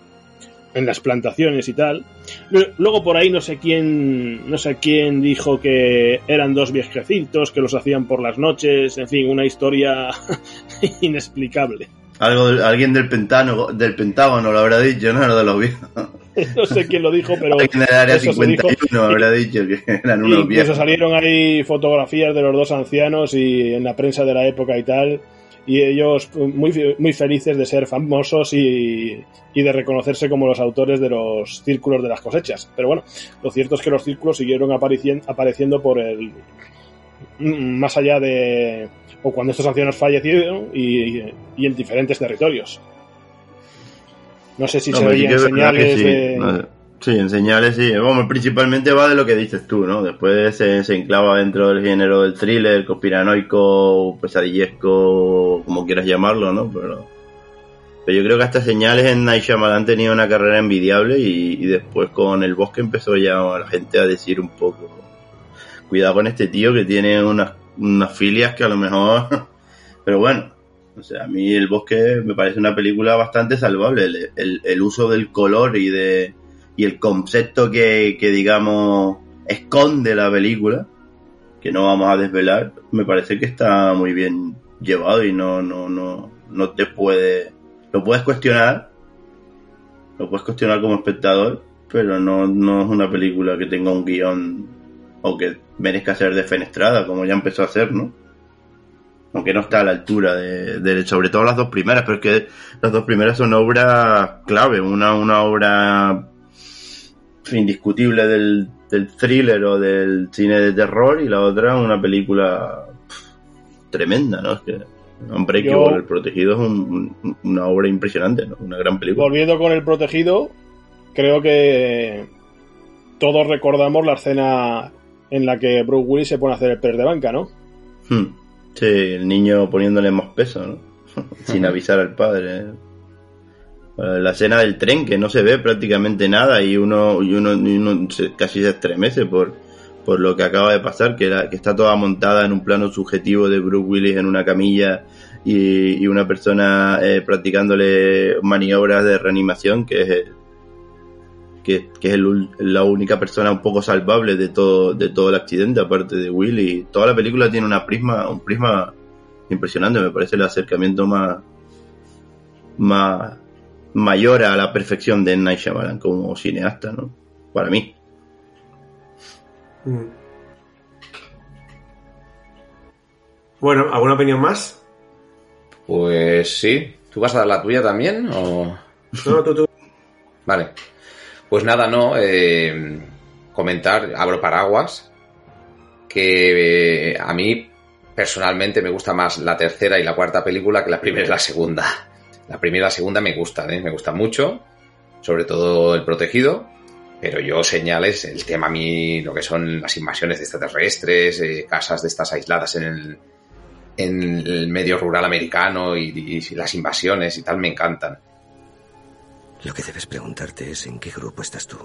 en las plantaciones y tal. Lu- Luego por ahí no sé quién, no sé quién dijo que eran dos viejecitos que los hacían por las noches, en fin, una historia inexplicable. Algo, del- alguien del Pentágono, del Pentágono lo habrá dicho, ¿no? Lo de los viejos. No sé quién lo dijo, pero Alguien del área eso se dijo. 51 habrá dicho que eran unos Incluso viejos. salieron ahí fotografías de los dos ancianos y en la prensa de la época y tal, y ellos muy, muy felices de ser famosos y, y de reconocerse como los autores de los círculos de las cosechas. Pero bueno, lo cierto es que los círculos siguieron aparecien- apareciendo por el más allá de o cuando estos ancianos fallecieron y, y en diferentes territorios. No sé si No, se sí veían que señales sí. de... Sí, en señales sí. Vamos, principalmente va de lo que dices tú, ¿no? Después se, se enclava dentro del género del thriller, conspiranoico, pesadillesco, como quieras llamarlo, ¿no? Pero, pero yo creo que hasta señales en Night Shyamalan tenía una carrera envidiable y, y después con El Bosque empezó ya la gente a decir un poco, cuidado con este tío que tiene unas, unas filias que a lo mejor... pero bueno, o sea, a mí El Bosque me parece una película bastante salvable. El, el- uso del color y de y el concepto que, que, digamos, esconde la película, que no vamos a desvelar, me parece que está muy bien llevado y no, no, no, no te puede... Lo puedes cuestionar, lo puedes cuestionar como espectador, pero no, no es una película que tenga un guion o que merezca ser defenestrada, como ya empezó a hacer, ¿no? aunque no está a la altura de, de- sobre todo las dos primeras, pero es que las dos primeras son obras clave, una, una obra indiscutible del, del thriller o del cine de terror y la otra una película pff, tremenda, ¿no? Es que Hombre, que Yo- El Protegido es un- un- una obra impresionante, ¿no? Una gran película. Volviendo con el protegido, creo que todos recordamos la escena en la que Bruce Willis se pone a hacer el pez de banca, ¿no? Hmm. Sí, el niño poniéndole más peso, ¿no? Sin avisar al padre. ¿eh? La escena del tren, que no se ve prácticamente nada y uno, y uno, y uno se- casi se estremece por, por lo que acaba de pasar, que está toda montada en un plano subjetivo de Bruce Willis en una camilla y, y una persona eh, practicándole maniobras de reanimación, que es, que, que es el ul- la única persona un poco salvable de todo, de todo el accidente, aparte de Willy. Toda la película tiene una prisma, un prisma impresionante, me parece el acercamiento más, más mayor a la perfección de. Night Shyamalan como cineasta, ¿no? Para mí. Mm. Bueno, ¿alguna opinión más? Pues sí. ¿Tú vas a dar la tuya también? O... No, tú, tú. Vale. Pues nada, no. eh, comentar, abro paraguas, que eh, a mí personalmente me gusta más la tercera y la cuarta película que la primera y la segunda. La primera y la segunda me gustan, ¿eh? me gustan mucho, sobre todo El Protegido, pero yo señales el tema a mí, lo que son las invasiones de extraterrestres, eh, casas de estas aisladas en el, medio rural americano y las invasiones y tal, me encantan. Lo que debes preguntarte es en qué grupo estás tú.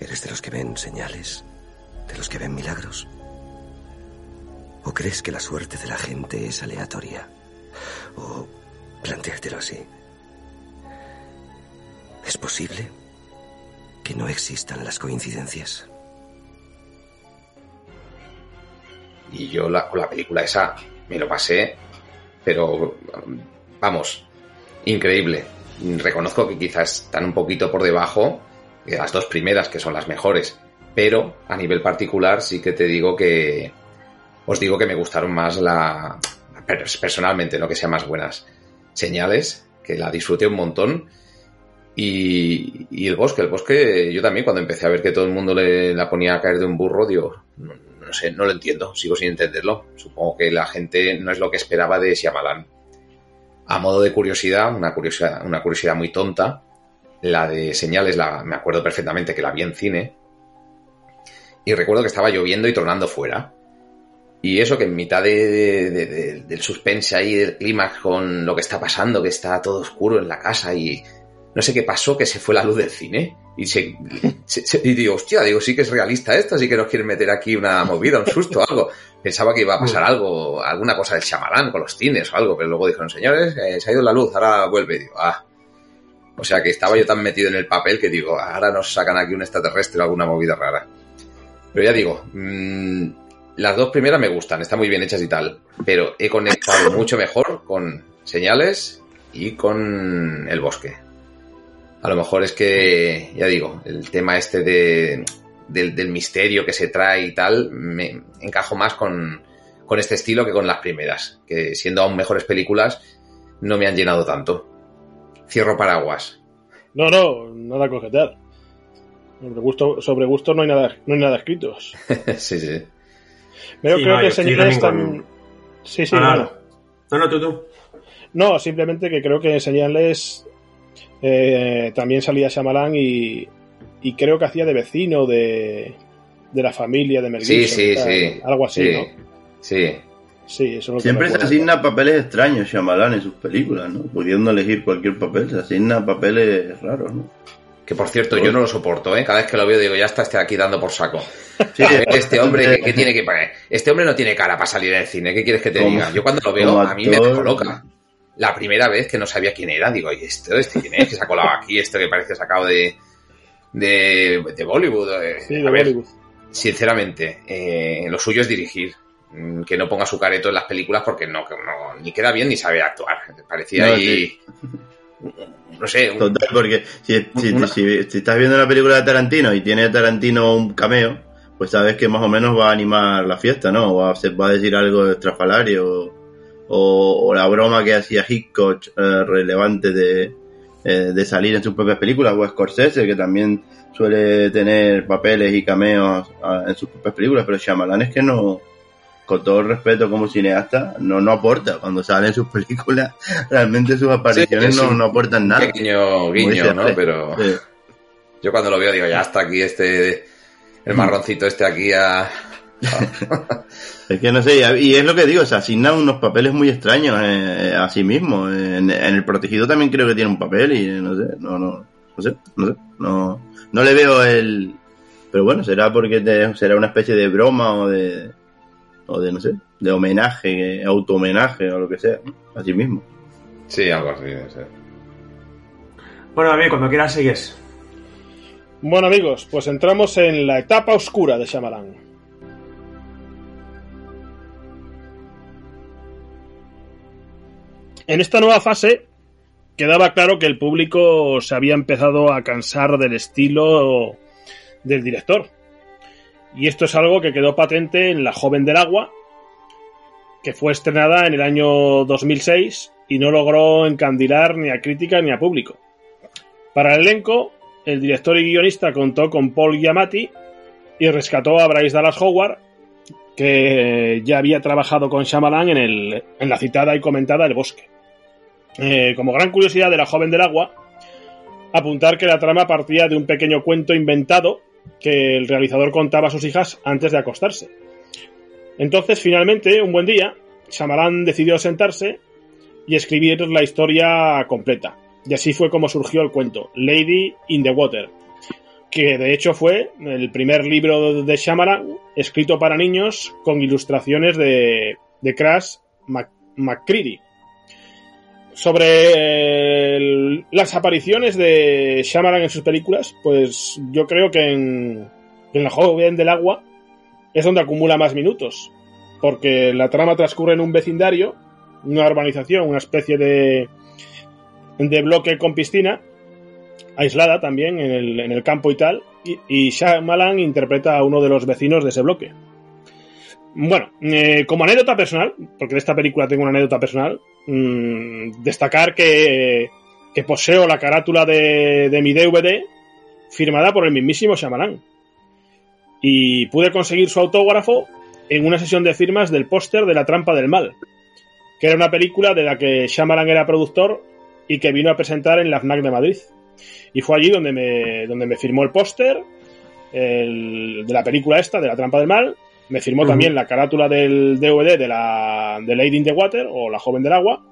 ¿Eres de los que ven señales? ¿De los que ven milagros? ¿O crees que la suerte de la gente es aleatoria? O planteártelo así. ¿Es posible que no existan las coincidencias? Y yo la, con la película esa me lo pasé, pero vamos, increíble. Reconozco que quizás están un poquito por debajo de las dos primeras, que son las mejores, pero a nivel particular sí que te digo que os digo que me gustaron más la personalmente, no que sean más buenas señales que la disfruté un montón. Y, el bosque, el bosque, yo también cuando empecé a ver que todo el mundo le, la ponía a caer de un burro, digo, no, no sé, no lo entiendo, sigo sin entenderlo. Supongo que la gente no es lo que esperaba de Shyamalan. A modo de curiosidad, una curiosidad, una curiosidad muy tonta, la de señales, la, me acuerdo perfectamente que la vi en cine. Y recuerdo que estaba lloviendo y tronando fuera. Y eso que en mitad de- del suspense ahí, del clímax con lo que está pasando, que está todo oscuro en la casa y no sé qué pasó, que se fue la luz del cine. Y, se, se- se- y digo, hostia, digo, sí que es realista esto, sí que nos quieren meter aquí una movida, un susto, algo. Pensaba que iba a pasar algo, alguna cosa del chamalán con los cines o algo, pero luego dijeron, señores, eh, se ha ido la luz, ahora vuelve. Y digo, ah. O sea que estaba yo tan metido en el papel que digo, ahora nos sacan aquí un extraterrestre o alguna movida rara. Pero ya digo, mm, las dos primeras me gustan, están muy bien hechas y tal, pero he conectado mucho mejor con señales y con el bosque. A lo mejor es que, ya digo, el tema este de, del, del misterio que se trae y tal, me encajo más con, con este estilo que con las primeras, que siendo aún mejores películas, no me han llenado tanto. Cierro paraguas. No, no, nada a coquetear. Sobre gusto, sobre gusto no hay nada, no hay nada escrito. sí, sí. Pero Sí, creo no, que señales también. Sí, sí, No, no, no, no. No, no, tú, tú. No, simplemente que creo que en señales eh, también salía Shyamalan y, y creo que hacía de vecino de, de la familia de Mel Sí, sí, tal, sí. Algo así, sí, ¿no? Sí. Sí, eso es lo que Siempre se asigna papeles extraños Shyamalan en sus películas, ¿no? Pudiendo elegir cualquier papel, se asigna papeles raros, ¿no? Que por cierto, yo no lo soporto, ¿eh? Cada vez que lo veo digo, ya está este aquí dando por saco. Sí, este hombre, ¿qué, qué tiene que poner? Este hombre no tiene cara para salir del cine, ¿qué quieres que te Como- diga? Yo cuando lo veo, a mí me actor- coloca. La primera vez que no sabía quién era, digo, ¿y esto? ¿Este quién es? Que se ha colado aquí, esto que parece sacado de, de, de Bollywood. eh. Sí, de A ver, Bollywood. sinceramente, eh, lo suyo es dirigir. Mm, Que no ponga su careto en las películas porque no, que no ni queda bien ni sabe actuar. Parecía No, ahí. No sé, un- Total, porque si, si- Una- si- si estás viendo una película de Tarantino y tiene Tarantino un cameo, pues sabes que más o menos va a animar la fiesta, ¿no? O va a, va a decir algo estrafalario. O, o la broma que hacía Hitchcock eh, relevante de, eh, de salir en sus propias películas. O Scorsese, que también suele tener papeles y cameos ah, en sus propias películas. Pero Shyamalan es que no, con todo el respeto como cineasta, no, no aporta. Cuando sale en sus películas, realmente sus apariciones es no, no aportan nada. pequeño dice guiño, ¿no? Pero. Sí. Yo cuando lo veo digo, ya está aquí este, el marroncito este aquí a... Es que no sé, y es lo que digo, se asignan unos papeles muy extraños eh, a sí mismo. En, en el protegido también creo que tiene un papel y no sé, no, no, no sé, no sé, no, no le veo el... Pero bueno, será porque te- será una especie de broma o de, o de, no sé, de homenaje, auto-homenaje o lo que sea, ¿no? a sí mismo. Sí, algo así. no sé. Bueno, David, cuando quieras sigues. Bueno, amigos, pues entramos en la etapa oscura de Shyamalan. En esta nueva fase quedaba claro que el público se había empezado a cansar del estilo del director. Y esto es algo que quedó patente en La joven del agua, que fue estrenada en el año 2006 y no logró encandilar ni a crítica ni a público. Para el elenco, el director y guionista contó con Paul Giamatti y rescató a Bryce Dallas Howard, que ya había trabajado con Shyamalan en, el, en la citada y comentada El Bosque. Eh, como gran curiosidad de La joven del agua, apuntar que la trama partía de un pequeño cuento inventado que el realizador contaba a sus hijas antes de acostarse. Entonces, finalmente, un buen día, Shyamalan decidió sentarse y escribir la historia completa. Y así fue como surgió el cuento, Lady in the Water, que de hecho fue el primer libro de Shyamalan escrito para niños con ilustraciones de, de Crash McCready. Sobre el- las apariciones de Shyamalan en sus películas, pues yo creo que en, en La joven del agua es donde acumula más minutos, porque la trama transcurre en un vecindario, una urbanización, una especie de, de bloque con piscina, aislada también en el, en el campo y tal, y, y Shyamalan interpreta a uno de los vecinos de ese bloque. Bueno, eh, como anécdota personal, porque de esta película tengo una anécdota personal, mm, destacar que, poseo la carátula de, de mi DVD firmada por el mismísimo Shyamalan. Y pude conseguir su autógrafo en una sesión de firmas del póster de La Trampa del Mal, que era una película de la que Shyamalan era productor y que vino a presentar en la FNAC de Madrid. Y fue allí donde me, donde me firmó el póster de la película esta, de La Trampa del Mal. Me firmó también la carátula del DVD de la de Lady in the Water o La Joven del Agua.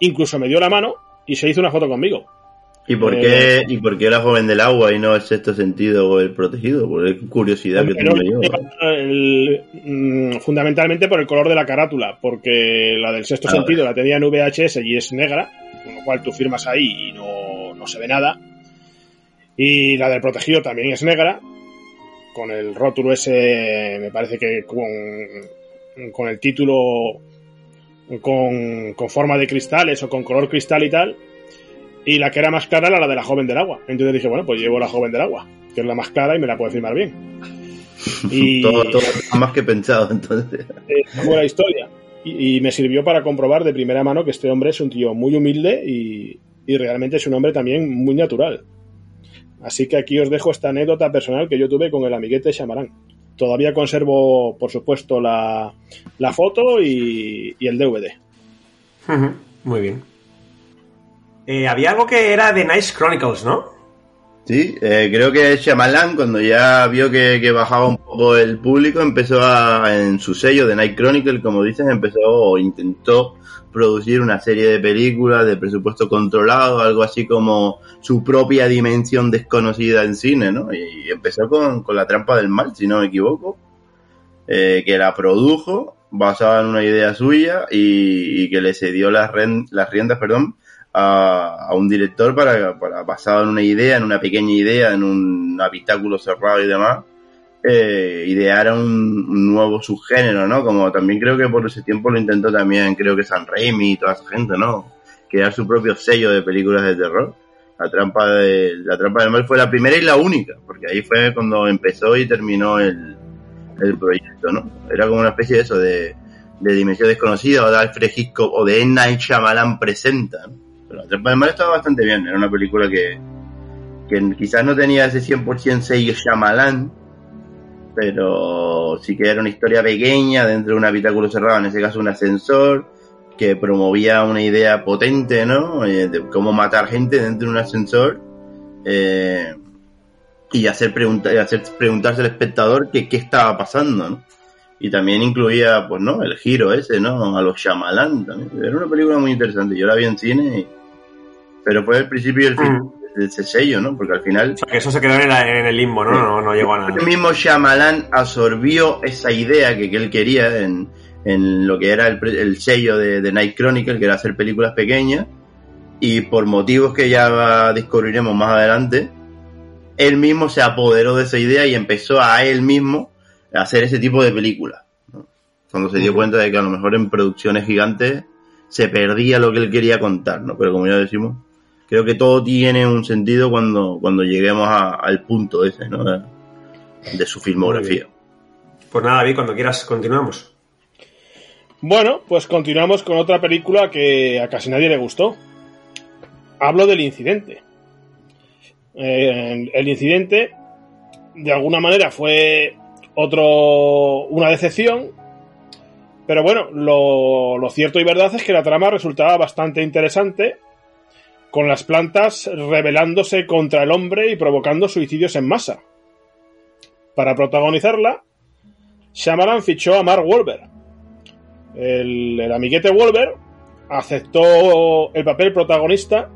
Incluso me dio la mano y se hizo una foto conmigo. ¿Y por, Eh, qué, ¿Y por qué la joven del agua y no el sexto sentido o el protegido? Por el curiosidad que tengo yo. el- mm, fundamentalmente por el color de la carátula, porque la del sexto Ah, sentido la tenía en VHS y es negra, con lo cual tú firmas ahí y no, no se ve nada. Y la del protegido también es negra, con el rótulo ese, me parece que con, con el título con, con forma de cristales o con color cristal y tal. Y la que era más clara era la de la joven del agua. Entonces dije, bueno, pues llevo la joven del agua, que es la más clara y me la puede firmar bien. Y Todo, todo más que pensado, entonces. eh, fue la historia. Y, y me sirvió para comprobar de primera mano que este hombre es un tío muy humilde y, y realmente es un hombre también muy natural. Así que aquí os dejo esta anécdota personal que yo tuve con el amiguete Shyamalan. Todavía conservo, por supuesto, la, la foto y, y el DVD. Muy bien. Eh, había algo que era de Nice Chronicles, ¿no? Sí, eh, creo que Shyamalan, cuando ya vio que, bajaba un poco el público, empezó a, en su sello de Night Chronicle, como dices, empezó o intentó producir una serie de películas de presupuesto controlado, algo así como su propia dimensión desconocida en cine, ¿no? Y empezó con, con La Trampa del Mal, si no me equivoco, eh, que la produjo basada en una idea suya y, y que le cedió las, las riendas, perdón, a, un director para, basado en una idea, en una pequeña idea, en un habitáculo cerrado y demás, eh, ideara un, nuevo subgénero, ¿no? Como también creo que por ese tiempo lo intentó también, creo que San Raimi y toda esa gente, ¿no? Crear su propio sello de películas de terror. La trampa, de, la trampa del mal fue la primera y la única, porque ahí fue cuando empezó y terminó el, proyecto, ¿no? Era como una especie de eso, de, de Dimensión Desconocida o de Alfred Hitchcock o de M. Night Shyamalan presenta, ¿no? Pero mal estaba bastante bien, era una película que, que quizás no tenía ese 100% sello Shyamalan, pero sí que era una historia pequeña dentro de un habitáculo cerrado, en ese caso un ascensor, que promovía una idea potente, ¿no? Eh, de cómo matar gente dentro de un ascensor eh, y hacer, pregunta, hacer preguntarse al espectador que qué estaba pasando, ¿no? Y también incluía, pues, ¿no? El giro ese, ¿no? A los Shyamalan también. Era una película muy interesante. Yo la vi en cine, y- pero fue el principio y el fin Mm. de ese sello, ¿no? Porque al final O sea, que eso se quedó en, la- en el limbo, ¿no? No, no llegó a nada. el mismo Shyamalan absorbió esa idea que, que él quería en, en lo que era el, el sello de, de Night Chronicle, que era hacer películas pequeñas, y por motivos que ya descubriremos más adelante, él mismo se apoderó de esa idea y empezó a él mismo a hacer ese tipo de películas. ¿no? Cuando se dio cuenta de que a lo mejor en producciones gigantes se perdía lo que él quería contar, ¿no? Pero como ya decimos, creo que todo tiene un sentido cuando, cuando lleguemos a- al punto ese, ¿no? De, de su filmografía. Pues nada, David, cuando quieras continuamos. Bueno, pues continuamos con otra película que a casi nadie le gustó. Hablo del incidente. Eh, el incidente, de alguna manera, fue otro una decepción. Pero bueno, lo, lo cierto y verdad es que la trama resultaba bastante interesante, con las plantas rebelándose contra el hombre y provocando suicidios en masa. Para protagonizarla, Shyamalan fichó a Mark Wahlberg, el, el amiguete Wolver aceptó el papel protagonista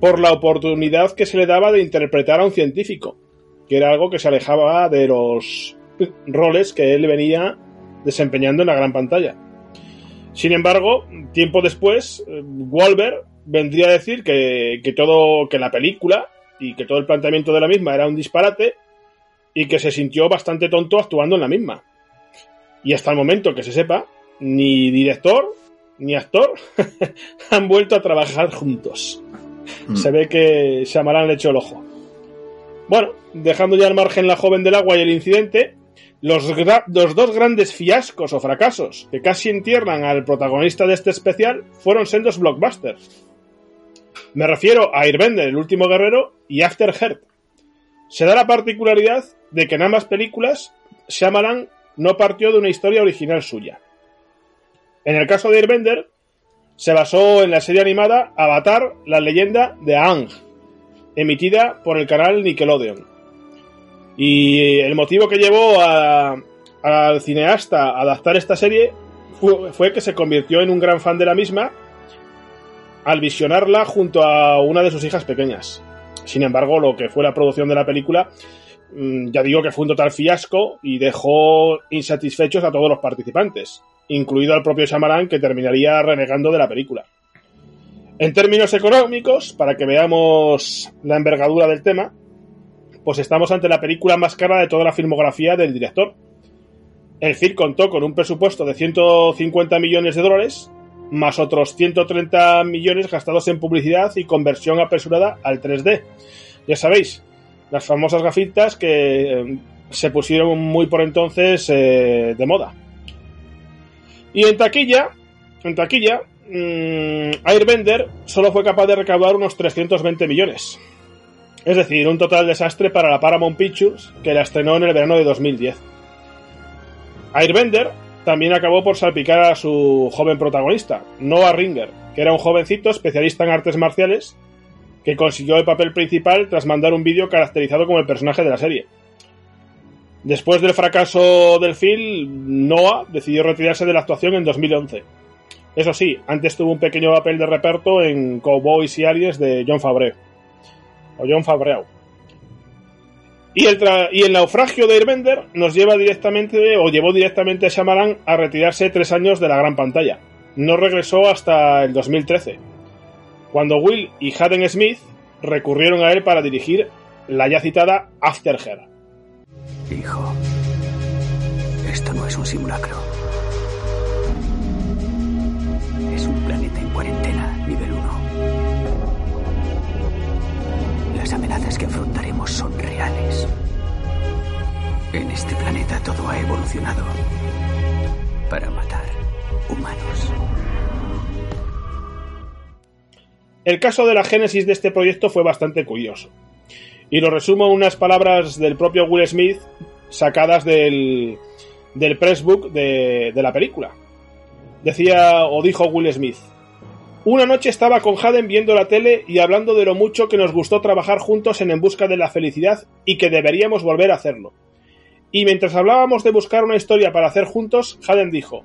por la oportunidad que se le daba de interpretar a un científico, que era algo que se alejaba de los roles que él venía desempeñando en la gran pantalla. Sin embargo, tiempo después, eh, Wolver vendría a decir que, que todo, que la película y que todo el planteamiento de la misma era un disparate y que se sintió bastante tonto actuando en la misma. Y hasta el momento que se sepa, ni director ni actor han vuelto a trabajar juntos. Mm. Se ve que Shyamalan le echó el ojo. Bueno, dejando ya al margen la joven del agua y el incidente, Los, los dos grandes fiascos o fracasos que casi entierran al protagonista de este especial fueron sendos blockbusters. Me refiero a Airbender, el último guerrero, y After Earth. Se da la particularidad de que en ambas películas Shyamalan no partió de una historia original suya. En el caso de Airbender, se basó en la serie animada Avatar, la leyenda de Aang, emitida por el canal Nickelodeon. Y el motivo que llevó al cineasta a adaptar esta serie fue que se convirtió en un gran fan de la misma al visionarla junto a una de sus hijas pequeñas. Sin embargo, lo que fue la producción de la película, mm, ya digo que fue un total fiasco y dejó insatisfechos a todos los participantes, incluido al propio Shyamalan que terminaría renegando de la película. En términos económicos, para que veamos la envergadura del tema, pues estamos ante la película más cara de toda la filmografía del director. El film contó con un presupuesto de 150 millones de dólares, más otros 130 millones gastados en publicidad y conversión apresurada al 3D. Ya sabéis, las famosas gafitas que eh, se pusieron muy por entonces eh, de moda. Y en taquilla, en taquilla, mmm, Airbender solo fue capaz de recaudar unos 320 millones. Es decir, un total desastre para la Paramount Pictures, que la estrenó en el verano de 2010. Airbender también acabó por salpicar a su joven protagonista, Noah Ringer, que era un jovencito especialista en artes marciales que consiguió el papel principal tras mandar un vídeo caracterizado como el personaje de la serie. Después del fracaso del film, Noah decidió retirarse de la actuación en 2011. Eso sí, antes tuvo un pequeño papel de reparto en Cowboys y Aliens de John Favreau. O John Favreau. Y el, y el naufragio de Airbender nos lleva directamente, o llevó directamente a Shyamalan a retirarse tres años de la gran pantalla. No regresó hasta el 2013, cuando Will y Hayden Smith recurrieron a él para dirigir la ya citada After Her. Hijo, esto no es un simulacro. Es un planeta en cuarentena, Las amenazas que afrontaremos son reales. En este planeta todo ha evolucionado para matar humanos. El caso de la génesis de este proyecto fue bastante curioso. Y lo resumo unas palabras del propio Will Smith sacadas del, del pressbook de, de la película. Decía o dijo Will Smith. Una noche estaba con Hayden viendo la tele y hablando de lo mucho que nos gustó trabajar juntos en En Busca de la Felicidad y que deberíamos volver a hacerlo. Y mientras hablábamos de buscar una historia para hacer juntos, Hayden dijo,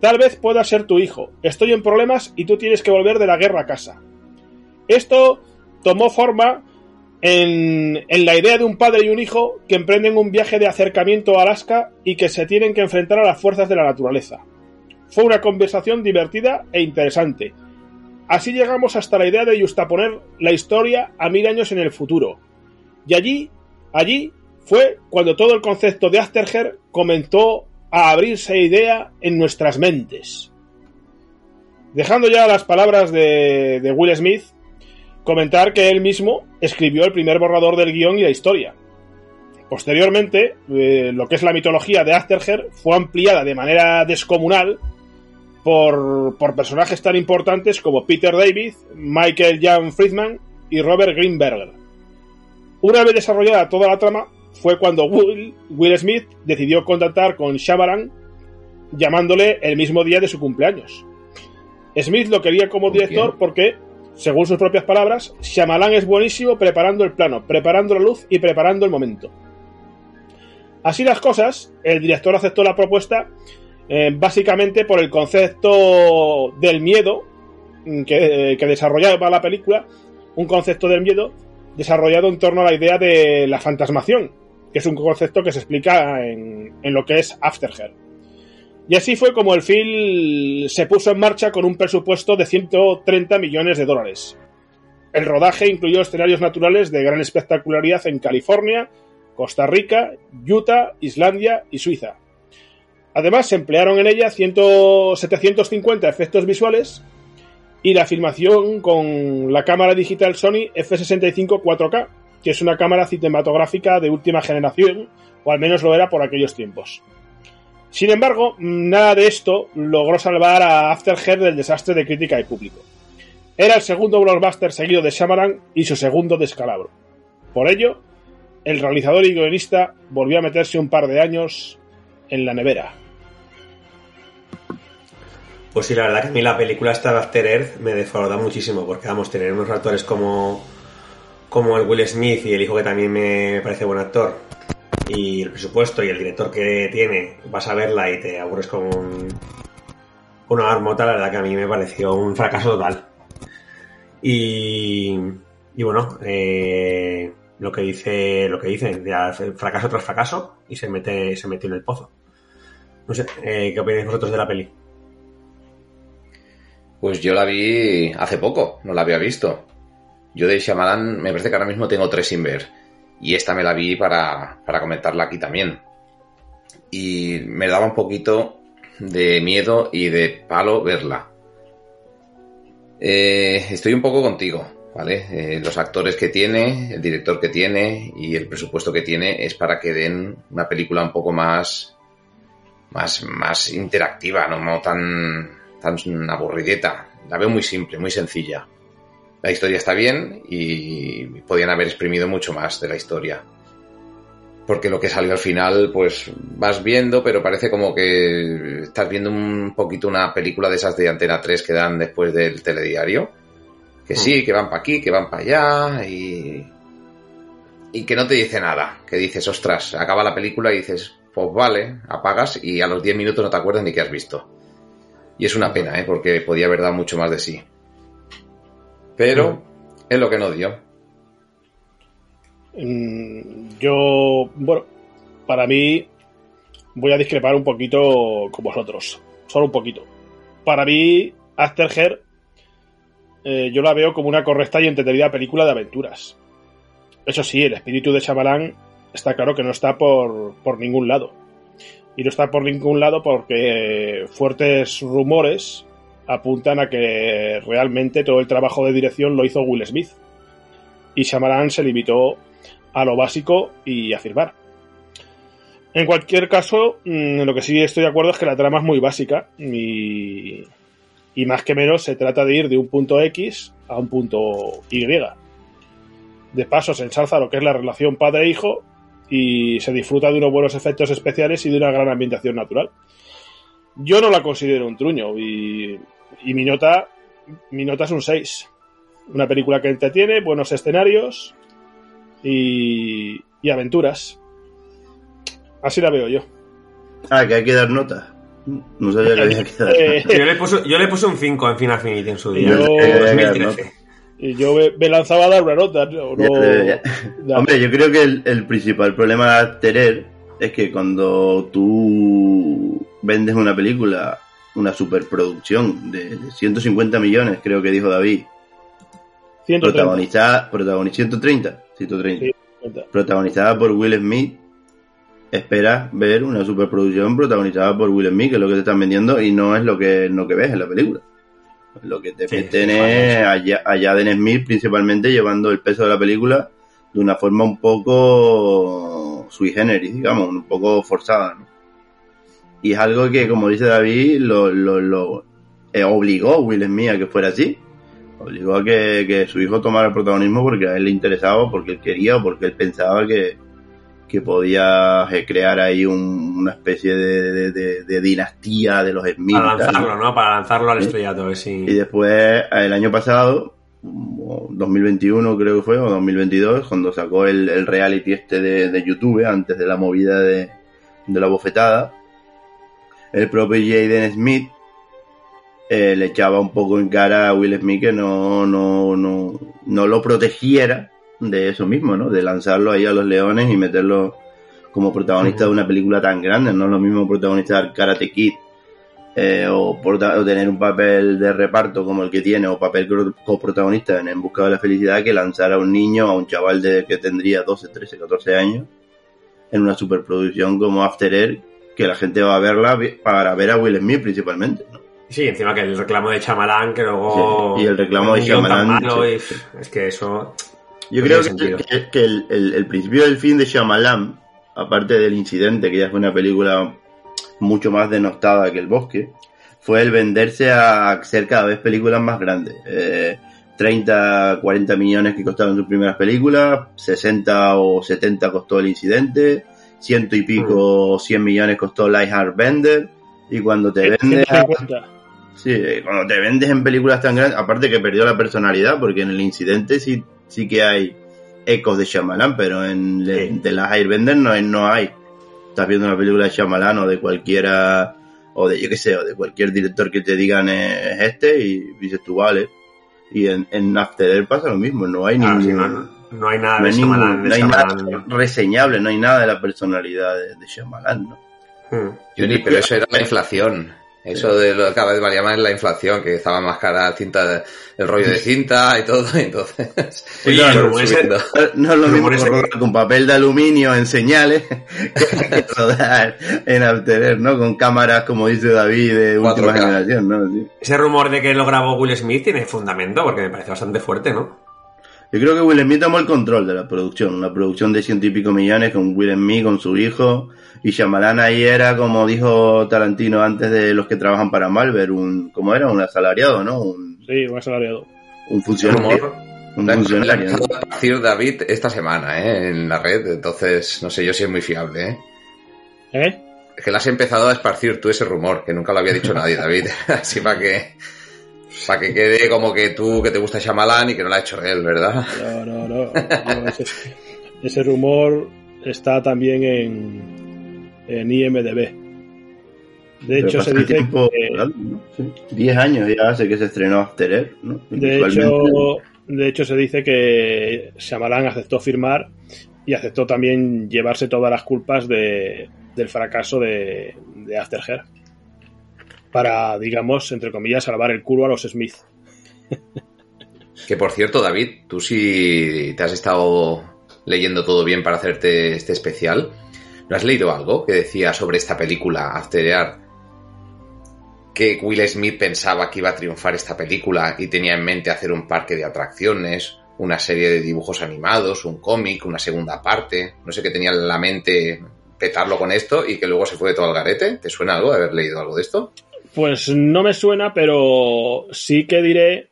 Tal vez pueda ser tu hijo, estoy en problemas y tú tienes que volver de la guerra a casa. Esto tomó forma en, en, la idea de un padre y un hijo que emprenden un viaje de acercamiento a Alaska y que se tienen que enfrentar a las fuerzas de la naturaleza. Fue una conversación divertida e interesante. Así llegamos hasta la idea de justaponer la historia a mil años en el futuro. Y allí, allí fue cuando todo el concepto de Afterher comenzó a abrirse idea en nuestras mentes. Dejando ya las palabras de, de Will Smith, comentar que él mismo escribió el primer borrador del guion y la historia. Posteriormente, eh, lo que es la mitología de Afterher fue ampliada de manera descomunal por, por, personajes tan importantes como Peter David, Michael Jan Friedman y Robert Greenberger. Una vez desarrollada toda la trama, fue cuando Will, Will Smith decidió contactar con Shyamalan llamándole el mismo día de su cumpleaños. Smith lo quería como director porque según sus propias palabras, Shyamalan es buenísimo preparando el plano, preparando la luz y preparando el momento. Así las cosas, el director aceptó la propuesta eh, básicamente por el concepto del miedo que, que desarrollaba la película, un concepto del miedo desarrollado en torno a la idea de la fantasmación, que es un concepto que se explica en, lo que es Afterher. Y así fue como el film se puso en marcha con un presupuesto de 130 millones de dólares. El rodaje incluyó escenarios naturales de gran espectacularidad en California, Costa Rica, Utah, Islandia y Suiza. Además, se emplearon en ella 100, 750 efectos visuales y la filmación con la cámara digital Sony F65 4K, que es una cámara cinematográfica de última generación, o al menos lo era por aquellos tiempos. Sin embargo, nada de esto logró salvar a After Earth del desastre de crítica y público. Era el segundo blockbuster seguido de Shyamalan y su segundo descalabro. Por ello, el realizador y guionista volvió a meterse un par de años en la nevera. Pues sí, la verdad que a mí la película esta de After Earth me defrauda muchísimo, porque vamos, tener unos actores como, como el Will Smith y el hijo que también me parece buen actor, y el presupuesto y el director que tiene, vas a verla y te aburres con un- una marmota, la verdad que a mí me pareció un fracaso total. Y, y bueno, eh, lo que dice, lo que dicen, ya fracaso tras fracaso y se mete, se metió en el pozo. No sé, eh, ¿qué opináis vosotros de la peli? Pues yo la vi hace poco, no la había visto. Yo de Shyamalan me parece que ahora mismo tengo tres sin ver. Y esta me la vi para, para comentarla aquí también. Y me daba un poquito de miedo y de palo verla. Eh, estoy un poco contigo, ¿vale? Eh, los actores que tiene, el director que tiene y el presupuesto que tiene es para que den una película un poco más, más, más interactiva, no tan, tan aburrideta. La veo muy simple, muy sencilla. La historia está bien y podían haber exprimido mucho más de la historia. Porque lo que salió al final, pues vas viendo, pero parece como que estás viendo un poquito una película de esas de Antena 3 que dan después del telediario. Que sí, que van para aquí, que van para allá y... Y que no te dice nada. Que dices, ostras, acaba la película y dices, pues vale, apagas y a los 10 minutos no te acuerdas ni qué has visto. Y es una pena, ¿eh? Porque podía haber dado mucho más de sí. Pero es lo que no dio. Mm, Yo, bueno, para mí voy a discrepar un poquito con vosotros, solo un poquito. Para mí, After Earth, eh, yo la veo como una correcta y entretenida película de aventuras. Eso sí, el espíritu de Shyamalan está claro que no está por, por ningún lado. Y no está por ningún lado porque fuertes rumores apuntan a que realmente todo el trabajo de dirección lo hizo Will Smith. Y Shyamalan se limitó a lo básico y a firmar. En cualquier caso, mm, lo que sí estoy de acuerdo es que la trama es muy básica y, y más que menos se trata de ir de un punto X a un punto Y. De paso se ensalza lo que es la relación padre-hijo y se disfruta de unos buenos efectos especiales y de una gran ambientación natural. Yo no la considero un truño y, y mi nota mi nota es un 6. Una película que entretiene, buenos escenarios y, y aventuras. Así la veo yo. Ah, que hay que dar nota. No sabía que había que dar Eh, Yo le puse, yo le puse un 5 en Final Affinity en su día. Yo- en Ya, 2013. Y yo me, me lanzaba a dar una nota. No, Ya, no- ya. ya. Hombre, yo creo que el, el principal problema de tener es que cuando tú vendes una película, una superproducción de 150 millones, creo que dijo David, 130. protagonizada, protagonizada 130, 130, Sí. protagonizada por Will Smith, esperas ver una superproducción protagonizada por Will Smith, que es lo que te están vendiendo y no es lo que, lo que ves en la película. Lo que te Sí, meten es allá, Jaden Smith principalmente llevando el peso de la película de una forma un poco sui generis, digamos, un poco forzada. ¿no? Y es algo que, como dice David, lo, lo, lo eh, obligó a Will Smith a que fuera así. Obligó a que, que su hijo tomara el protagonismo porque a él le interesaba, porque él quería o porque él pensaba que, que podía eh, crear ahí un- una especie de, de- de- de dinastía de los Smith. Para lanzarlo, ¿no? Para lanzarlo al estrellato. Y después, el año pasado, o 2021 creo que fue, o 2022, cuando sacó el, el reality este de, de YouTube, antes de la movida de, de la bofetada, el propio Jaden Smith eh, le echaba un poco en cara a Will Smith que no, no, no, no lo protegiera de eso mismo, ¿no? De lanzarlo ahí a los leones y meterlo como protagonista de una película tan grande. No es lo mismo protagonizar Karate Kid eh, o, tener un papel de reparto como el que tiene o papel coprotagonista en En Busca de la Felicidad que lanzar a un niño, a un chaval de que tendría 12, 13, 14 años en una superproducción como After Earth que la gente va a verla para ver a Will Smith principalmente. ¿no? Sí, encima que el reclamo de Chamalán, que luego... Sí, y el reclamo de sí, sí. Es que eso... Yo creo que, que- que el, el- el principio del fin de Shyamalan, aparte del incidente, que ya fue una película mucho más denostada que El Bosque, fue el venderse a hacer cada vez películas más grandes. Eh, 30, 40 millones que costaron sus primeras películas, 60 o 70 costó el incidente, ciento y pico, 100 millones costó Light Heart Bender, y cuando te vendes a- 150. Sí, eh, cuando te vendes en películas tan grandes, aparte que perdió la personalidad, porque en el incidente sí, sí que hay ecos de Shyamalan, pero en Sí. de las Airbender no, hay- no hay. Estás viendo una película de Shyamalan o de cualquiera, o de yo qué sé, o de cualquier director que te digan eh, es este y dices tú vale. Y en, en After Earth pasa lo mismo, no hay Claro, ningún, sí, no, no hay nada no de hay, ningún- Shyamalan. de no hay nada reseñable, no hay nada de la personalidad de, de Shyamalan, ¿no? Hmm. Johnny, pero eso era la inflación. Eso de lo que cada vez valía más la inflación, que estaba más cara cinta, de- el rollo de cinta y todo, entonces. Ese-. No es lo mismo con papel de aluminio en señales que rodar en After Earth, ¿no? Con cámaras, como dice David, de última 4K. generación, ¿no? Sí. Ese rumor de que lo grabó Will Smith tiene fundamento, porque me parece bastante fuerte, ¿no? Yo creo que Will Smith tomó el control de la producción, una producción de ciento y pico millones con Will Smith, con su hijo, y Shyamalan ahí era, como dijo Tarantino antes de los que trabajan para Marvel, un, ¿cómo era? Un asalariado, ¿no? Un, Sí, un asalariado. un funcionario. Un La- la funcionario, ha ¿no? empezado a esparcir David esta semana, ¿eh? En la red, entonces no sé yo si es muy fiable, ¿eh? ¿Eh? Es que le has empezado a esparcir tú ese rumor, que nunca lo había dicho nadie, David. Así para que. Para que quede como que tú, que te gusta Shyamalan y que no lo ha hecho él, ¿verdad? No, no, no. No, ese, ese rumor está también en, en IMDB. De hecho, se dice tiempo que, volando, ¿no? Sí. Diez años ya hace que se estrenó After Earth, ¿no? de hecho, de hecho, se dice que Shyamalan aceptó firmar y aceptó también llevarse todas las culpas de, del fracaso de, de After Her. Para, digamos, entre comillas, salvar el culo a los Smith. Que por cierto, David, tú sí te has estado leyendo todo bien para hacerte este especial. ¿No has leído algo que decía sobre esta película, After? Que Will Smith pensaba que iba a triunfar esta película y tenía en mente hacer un parque de atracciones, una serie de dibujos animados, un cómic, una segunda parte. No sé qué tenía en la mente petarlo con esto y que luego se fue de todo al garete. ¿Te suena algo de haber leído algo de esto? Pues no me suena, pero sí que diré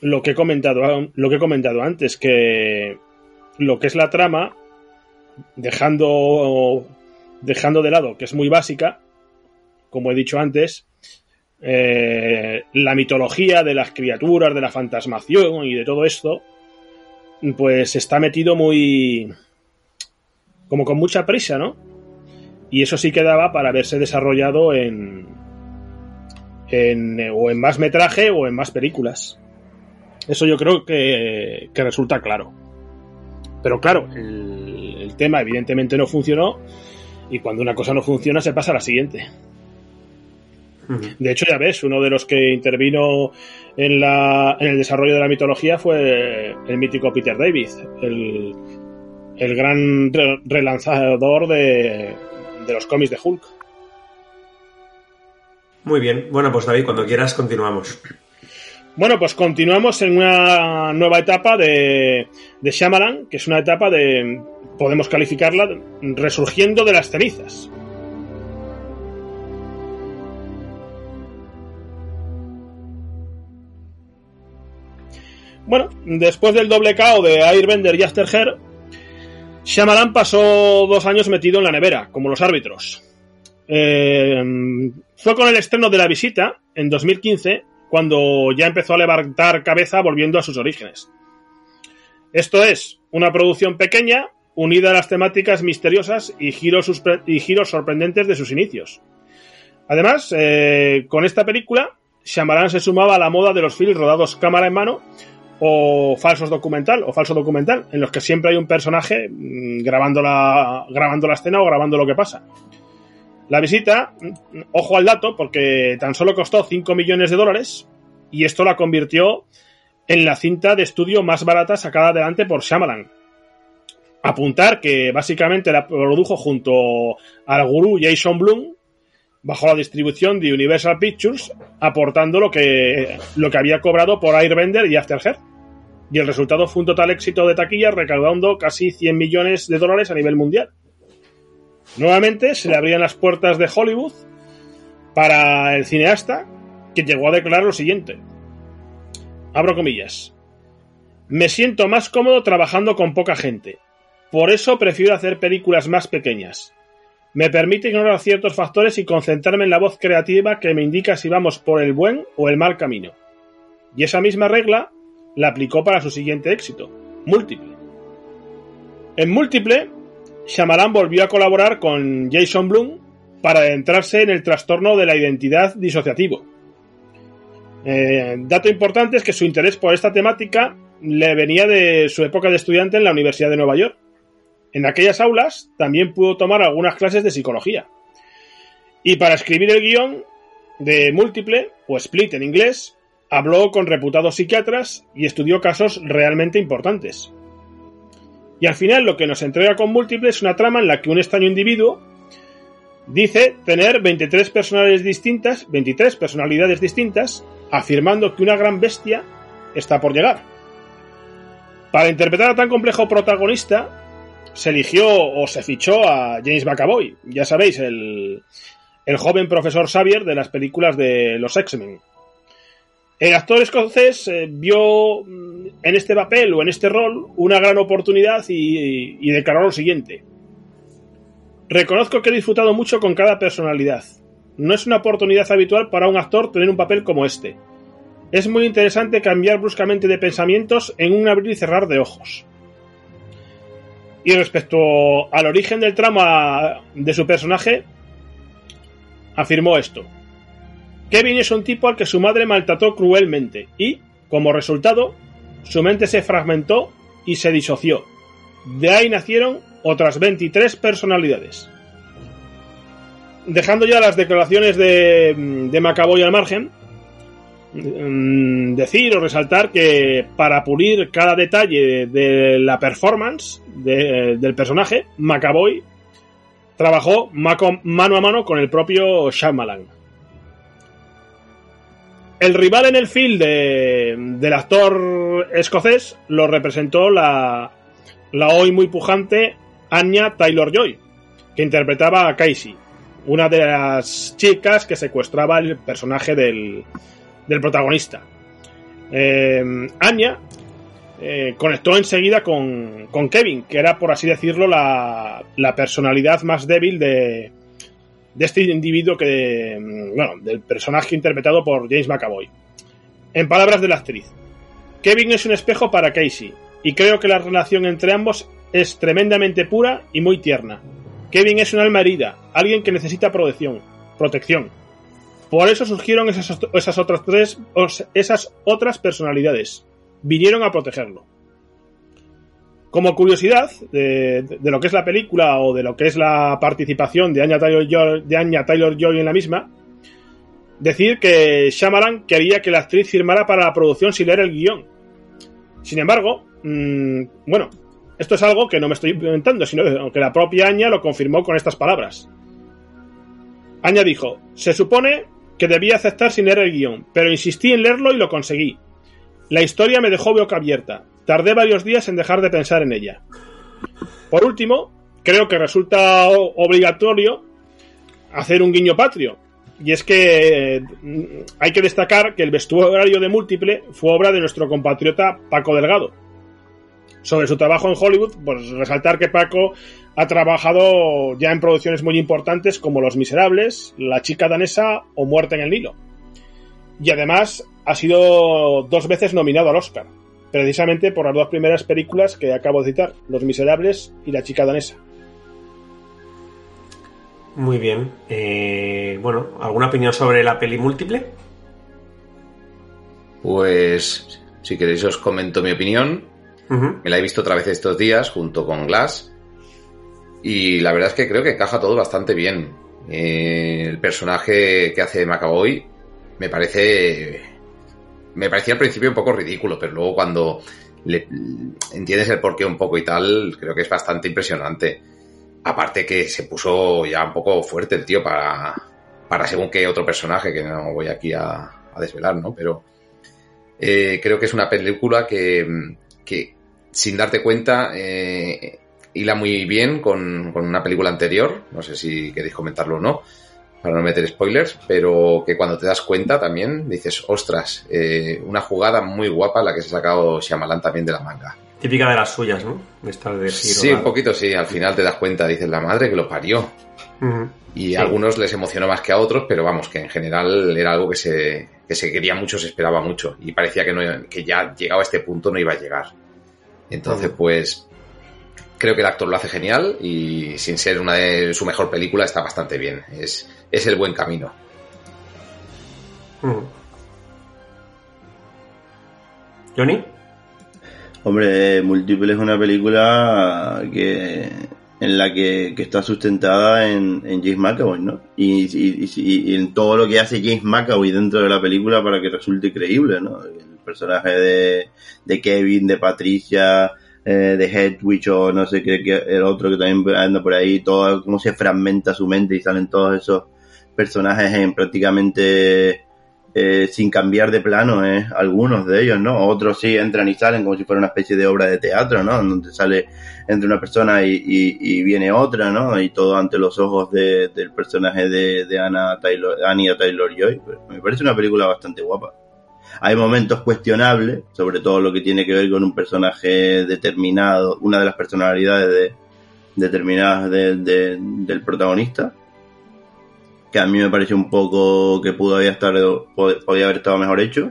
lo que he comentado, lo que he comentado antes, que lo que es la trama, dejando, dejando de lado que es muy básica, como he dicho antes, eh, la mitología de las criaturas, de la fantasmación y de todo esto, pues está metido muy... como con mucha prisa, ¿no? Y eso sí quedaba para haberse desarrollado en, en o en más metraje o en más películas. Eso yo creo que, que resulta claro. Pero claro, el, el tema evidentemente no funcionó y cuando una cosa no funciona se pasa a la siguiente. De hecho, ya ves, uno de los que intervino en, la, en el desarrollo de la mitología fue el mítico Peter David, el, el gran re- relanzador de, de los cómics de Hulk. Muy bien. Bueno, pues David, cuando quieras continuamos. Bueno, pues continuamos en una nueva etapa de, de Shyamalan, que es una etapa de, podemos calificarla, resurgiendo de las cenizas. Bueno, después del doble KO de Airbender y After Her, Shyamalan pasó dos años metido en la nevera, como los árbitros. Eh, fue con el estreno de La Visita, en 2015, cuando ya empezó a levantar cabeza volviendo a sus orígenes. Esto es, una producción pequeña, unida a las temáticas misteriosas y giros, sorprendentes de sus inicios. Además, eh, con esta película, Shyamalan se sumaba a la moda de los films rodados cámara en mano o falsos documental o falso documental, en los que siempre hay un personaje mm, grabando la escena o grabando lo que pasa. La visita, ojo al dato, porque tan solo costó 5 millones de dólares y esto la convirtió en la cinta de estudio más barata sacada adelante por Shyamalan. Apuntar que básicamente la produjo junto al gurú Jason Blum bajo la distribución de Universal Pictures, aportando lo que, lo que había cobrado por Airbender y After Her. y el resultado fue un total éxito de taquilla recaudando casi 100 millones de dólares a nivel mundial. Nuevamente se le abrían las puertas de Hollywood para el cineasta, que llegó a declarar lo siguiente. Abro comillas. Me siento más cómodo trabajando con poca gente. Por eso prefiero hacer películas más pequeñas. Me permite ignorar ciertos factores y concentrarme en la voz creativa que me indica si vamos por el buen o el mal camino. Y esa misma regla la aplicó para su siguiente éxito, Múltiple. En Múltiple, Shyamalan volvió a colaborar con Jason Blum para adentrarse en el trastorno de la identidad disociativo. Eh, dato importante es que su interés por esta temática le venía de su época de estudiante en la Universidad de Nueva York. En aquellas aulas también pudo tomar algunas clases de psicología. Y para escribir el guion de Múltiple, o Split en inglés, habló con reputados psiquiatras y estudió casos realmente importantes. Y al final lo que nos entrega con Múltiple es una trama en la que un extraño individuo dice tener 23 personalidades distintas, 23 personalidades distintas, afirmando que una gran bestia está por llegar. Para interpretar a tan complejo protagonista, se eligió o se fichó a James McAvoy, ya sabéis, el, el joven profesor Xavier de las películas de los X-Men. El actor escocés eh, vio mm, en este papel o en este rol una gran oportunidad y, y declaró lo siguiente. Reconozco que he disfrutado mucho con cada personalidad. No es una oportunidad habitual para un actor tener un papel como este. Es muy interesante cambiar bruscamente de pensamientos en un abrir y cerrar de ojos. Y respecto al origen del trama de su personaje, afirmó esto. Kevin es un tipo al que su madre maltrató cruelmente y, como resultado, su mente se fragmentó y se disoció. De ahí nacieron otras 23 personalidades. Dejando ya las declaraciones de, de Macaboy al margen, mm, decir o resaltar que para pulir cada detalle de la performance de- del personaje, Macaboy trabajó mano a mano con el propio Shyamalan. El rival en el film de- del actor escocés lo representó la, la hoy muy pujante Anya Taylor Joy, que interpretaba a Casey, una de las chicas que secuestraba el personaje del, del protagonista. Eh, Anya eh, conectó enseguida con, con Kevin, que era, por así decirlo, la, la personalidad más débil de, de este individuo que, mm, bueno, del personaje interpretado por James McAvoy. En palabras de la actriz, Kevin es un espejo para Casey, y creo que la relación entre ambos es tremendamente pura y muy tierna. Kevin es un alma herida, alguien que necesita protección, protección. Por eso surgieron esas, esas otras tres, esas otras personalidades. Vinieron a protegerlo. Como curiosidad de, lo que es la película o de lo que es la participación de Anya Taylor-Joy de Anya Taylor-Joy en la misma, decir que Shyamalan quería que la actriz firmara para la producción sin leer el guion. Sin embargo, mm, bueno, esto es algo que no me estoy inventando, sino que la propia Anya lo confirmó con estas palabras. Anya dijo, se supone que debía aceptar sin leer el guion, pero insistí en leerlo y lo conseguí. La historia me dejó boca abierta. Tardé varios días en dejar de pensar en ella. Por último, creo que resulta obligatorio hacer un guiño patrio. Y es que mm, hay que destacar que el vestuario de múltiple fue obra de nuestro compatriota Paco Delgado. Sobre su trabajo en Hollywood, pues resaltar que Paco ha trabajado ya en producciones muy importantes como Los Miserables, La chica danesa o Muerte en el Nilo. Y además ha sido dos veces nominado al Oscar, precisamente por las dos primeras películas que acabo de citar, Los Miserables y La chica danesa. Muy bien. Eh, bueno, ¿alguna opinión sobre la peli múltiple? Pues, si queréis os comento mi opinión. Me la he visto otra vez estos días junto con Glass. Y la verdad es que creo que encaja todo bastante bien. Eh, el personaje que hace McAvoy me parece. Me parecía al principio un poco ridículo, pero luego cuando le, entiendes el porqué un poco y tal, creo que es bastante impresionante. Aparte que se puso ya un poco fuerte el tío para, para según qué otro personaje, que no voy aquí a, desvelar, ¿no? Pero eh, creo que es una película que, que sin darte cuenta eh, hila muy bien con, con una película anterior, no sé si queréis comentarlo o no, para no meter spoilers, pero que cuando te das cuenta también dices, ostras, eh, una jugada muy guapa la que se ha sacado Shyamalan también de la manga. Típica de las suyas, ¿no? De estar de giro, Sí, un poquito sí, al final te das cuenta, dices, la madre que lo parió. Y Sí. a algunos les emocionó más que a otros, pero vamos, que en general era algo que se, que se quería mucho, se esperaba mucho. Y parecía que, no, que ya llegado a este punto no iba a llegar. Entonces, pues, creo que el actor lo hace genial y sin ser una de su mejor película está bastante bien. Es, es el buen camino. Ujú. ¿Johnny? Hombre, Múltiple es una película que en la que, que está sustentada en, en James McAvoy, ¿no? Y, y- y- y en todo lo que hace James McAvoy dentro de la película para que resulte creíble, ¿no? El personaje de, de Kevin, de Patricia, eh, de Hedwig o no sé qué, el otro que también anda por ahí, todo cómo se fragmenta su mente y salen todos esos personajes en prácticamente eh, sin cambiar de plano, ¿eh? algunos de ellos, ¿no? Otros sí entran y salen como si fuera una especie de obra de teatro, ¿no? Donde sale entre una persona y, y- y viene otra, ¿no? Y todo ante los ojos de- del personaje de, de Anna Taylor, Anya Taylor Joy. Me parece una película bastante guapa. Hay momentos cuestionables, sobre todo lo que tiene que ver con un personaje determinado, una de las personalidades de- determinadas de- de- del protagonista, que a mí me pareció un poco que pudo haber estado, pod- podía haber estado mejor hecho.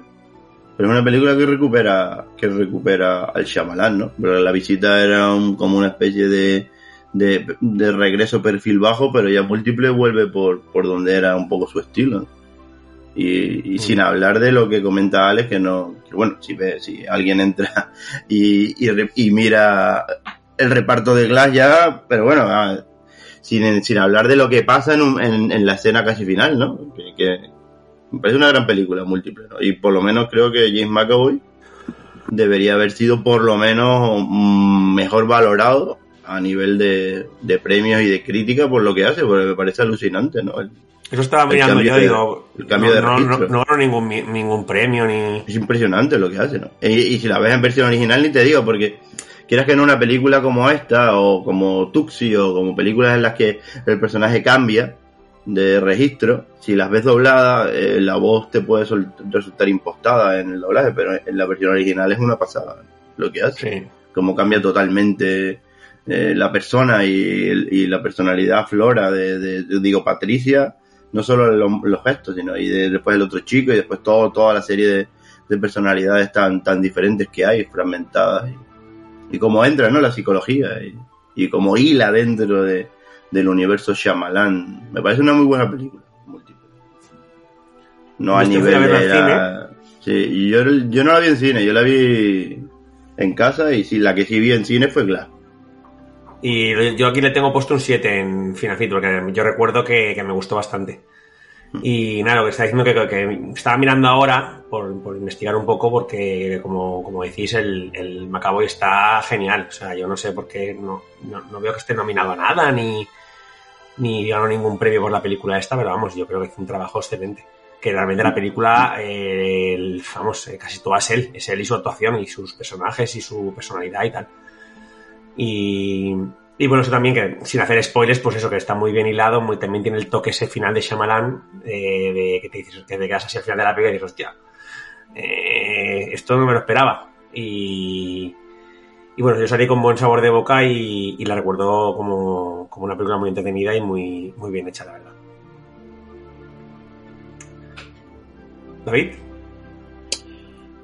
Pero es una película que recupera, que recupera al Shyamalan, ¿no? Pero la visita era un- como una especie de, de, de regreso perfil bajo, pero ya múltiple vuelve por, por donde era un poco su estilo. Y, y sin hablar de lo que comenta Alex, que no, que bueno, si ve, si alguien entra y, y, y mira el reparto de Glass ya, pero bueno, ah, sin, sin hablar de lo que pasa en, un- en, en la escena casi final, ¿no? Que, que me parece una gran película múltiple, ¿no? Y por lo menos creo que James McAvoy debería haber sido por lo menos mm, mejor valorado a nivel de, de premios y de crítica por lo que hace, porque me parece alucinante, ¿no? El- Eso estaba mirando yo, de- digo. el cambio no, de no, no, no ganó ningún, ningún premio ni. Es impresionante lo que hace, ¿no? Y, y si la ves en versión original ni te digo, porque quieras que en una película como esta, o como Tuxi, o como películas en las que el personaje cambia de registro, si las ves dobladas, eh, la voz te puede resultar impostada en el doblaje, pero en la versión original es una pasada lo que hace. Sí. Como cambia totalmente eh, la persona y, la personalidad flora de, de- de- digo, Patricia, no solo lo- los gestos, sino y de- después el otro chico y después todo, toda la serie de, de personalidades tan, tan diferentes que hay, fragmentadas. Y, y cómo entra, ¿no? La psicología y, y cómo hila dentro de, del universo Shyamalan. Me parece una muy buena película. múltiple. No a ¿Viste fui a nivel de... la- Sí, yo, yo no la vi en cine, yo la vi en casa y sí, la que sí vi en cine fue Glass. Y yo aquí le tengo puesto un 7 en Final Fit, porque yo recuerdo que, que me gustó bastante. Y nada, lo que está diciendo que, que, que estaba mirando ahora por, por investigar un poco, porque como, como decís, el, el Macaboy está genial. O sea, yo no sé por qué no, no, no veo que esté nominado a nada, ni, ni ganó ningún premio por la película esta, pero vamos, yo creo que hizo un trabajo excelente. Que realmente la película, eh, el- vamos, eh, casi todo es él, es él y su actuación y sus personajes y su personalidad y tal. Y, bueno, eso también que sin hacer spoilers, pues eso, que está muy bien hilado, muy, también tiene el toque ese final de Shyamalan, eh, de que te dices, que te quedas así al final de la película y dices, hostia, eh, esto no me lo esperaba. Y, y bueno, yo salí con buen sabor de boca y, y la recuerdo como, como una película muy entretenida y muy, muy bien hecha, la verdad. David,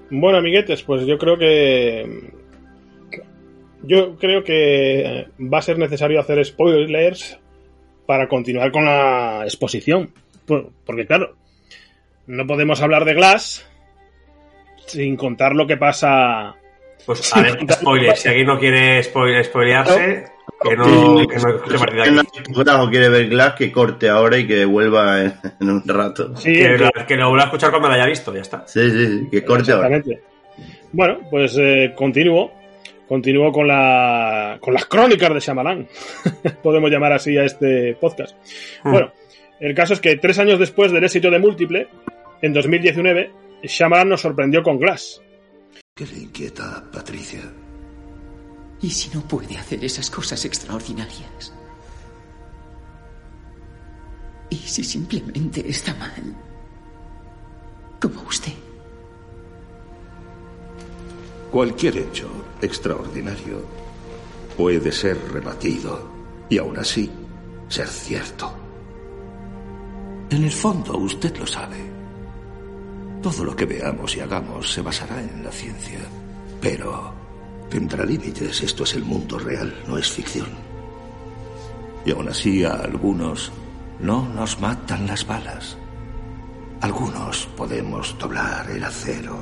Bueno, amiguetes, pues yo creo que. Yo creo que va a ser necesario hacer spoilers para continuar con la exposición. Por- Porque, claro, no podemos hablar de Glass sin contar lo que pasa. pues a ver, spoilers, si alguien no quiere spoiler, spoilearse, que no, que no escuche partida Si aquí. alguien o quiere ver Glass, que corte ahora y que vuelva en, en un rato. Sí, Que, que- lo- que lo vuelva a escuchar cuando lo haya visto, ya está. Sí, sí, sí, que corte ahora. Exactamente. Bueno, pues eh, continúo. Continúo con, la, con las crónicas de Shyamalan. Podemos llamar así a este podcast. Hmm. Bueno, el caso es que tres años después del éxito de Múltiple, en 2019, Shyamalan nos sorprendió con Glass. ¿Qué le inquieta, Patricia? ¿Y si no puede hacer esas cosas extraordinarias? ¿Y si simplemente está mal? Como usted. Cualquier hecho extraordinario puede ser rebatido y aún así ser cierto. En el fondo, usted lo sabe. Todo lo que veamos y hagamos se basará en la ciencia. Pero tendrá límites. Esto es el mundo real, no es ficción. Y aún así a algunos no nos matan las balas. Algunos podemos doblar el acero.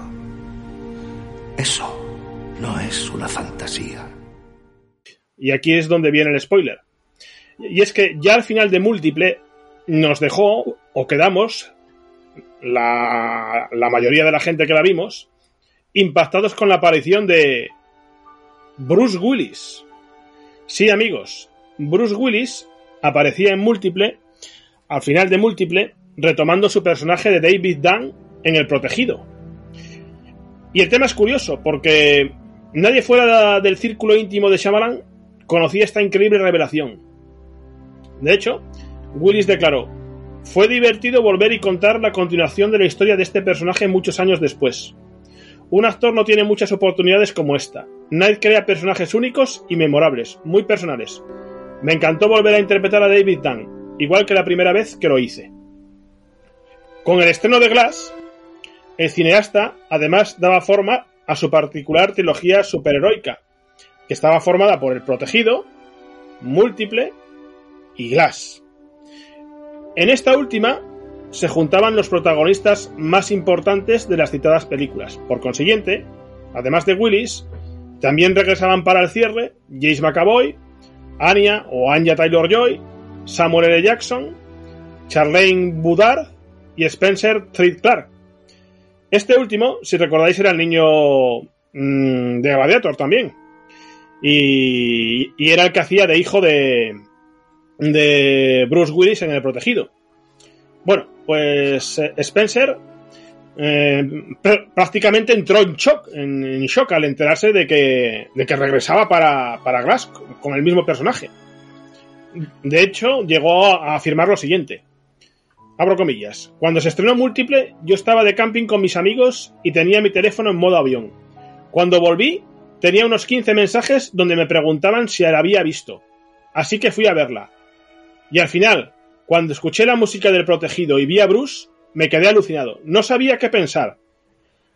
Eso no es una fantasía. Y aquí es donde viene el spoiler. Y es que ya al final de múltiple nos dejó, o quedamos, la, la mayoría de la gente que la vimos, impactados con la aparición de Bruce Willis. Sí, amigos, Bruce Willis aparecía en múltiple, al final de múltiple, retomando su personaje de David Dunn en El Protegido. Y el tema es curioso, porque nadie fuera del círculo íntimo de Shyamalan conocía esta increíble revelación. De hecho, Willis declaró, fue divertido volver y contar la continuación de la historia de este personaje muchos años después. Un actor no tiene muchas oportunidades como esta. Knight crea personajes únicos y memorables, muy personales. Me encantó volver a interpretar a David Dunn, igual que la primera vez que lo hice. Con el estreno de Glass, el cineasta además daba forma a su particular trilogía superheroica, que estaba formada por El Protegido, Múltiple y Glass. En esta última se juntaban los protagonistas más importantes de las citadas películas. Por consiguiente, además de Willis, también regresaban para el cierre James McAvoy, Anya o Anya Taylor-Joy, Samuel L. Jackson, Charlene Boudard y Spencer Treat Clark. Este último, si recordáis, era el niño mmm, de Gladiator también. Y, y era el que hacía de hijo de, de Bruce Willis en El Protegido. Bueno, pues eh, Spencer eh, prácticamente entró en shock, en, shock al enterarse de que, de que regresaba para, para Glass con el mismo personaje. De hecho, llegó a afirmar lo siguiente. Abro comillas. Cuando se estrenó Múltiple, yo estaba de camping con mis amigos y tenía mi teléfono en modo avión. Cuando volví, tenía unos 15 mensajes donde me preguntaban si la había visto. Así que fui a verla. Y al final, cuando escuché la música del protegido y vi a Bruce, me quedé alucinado. No sabía qué pensar.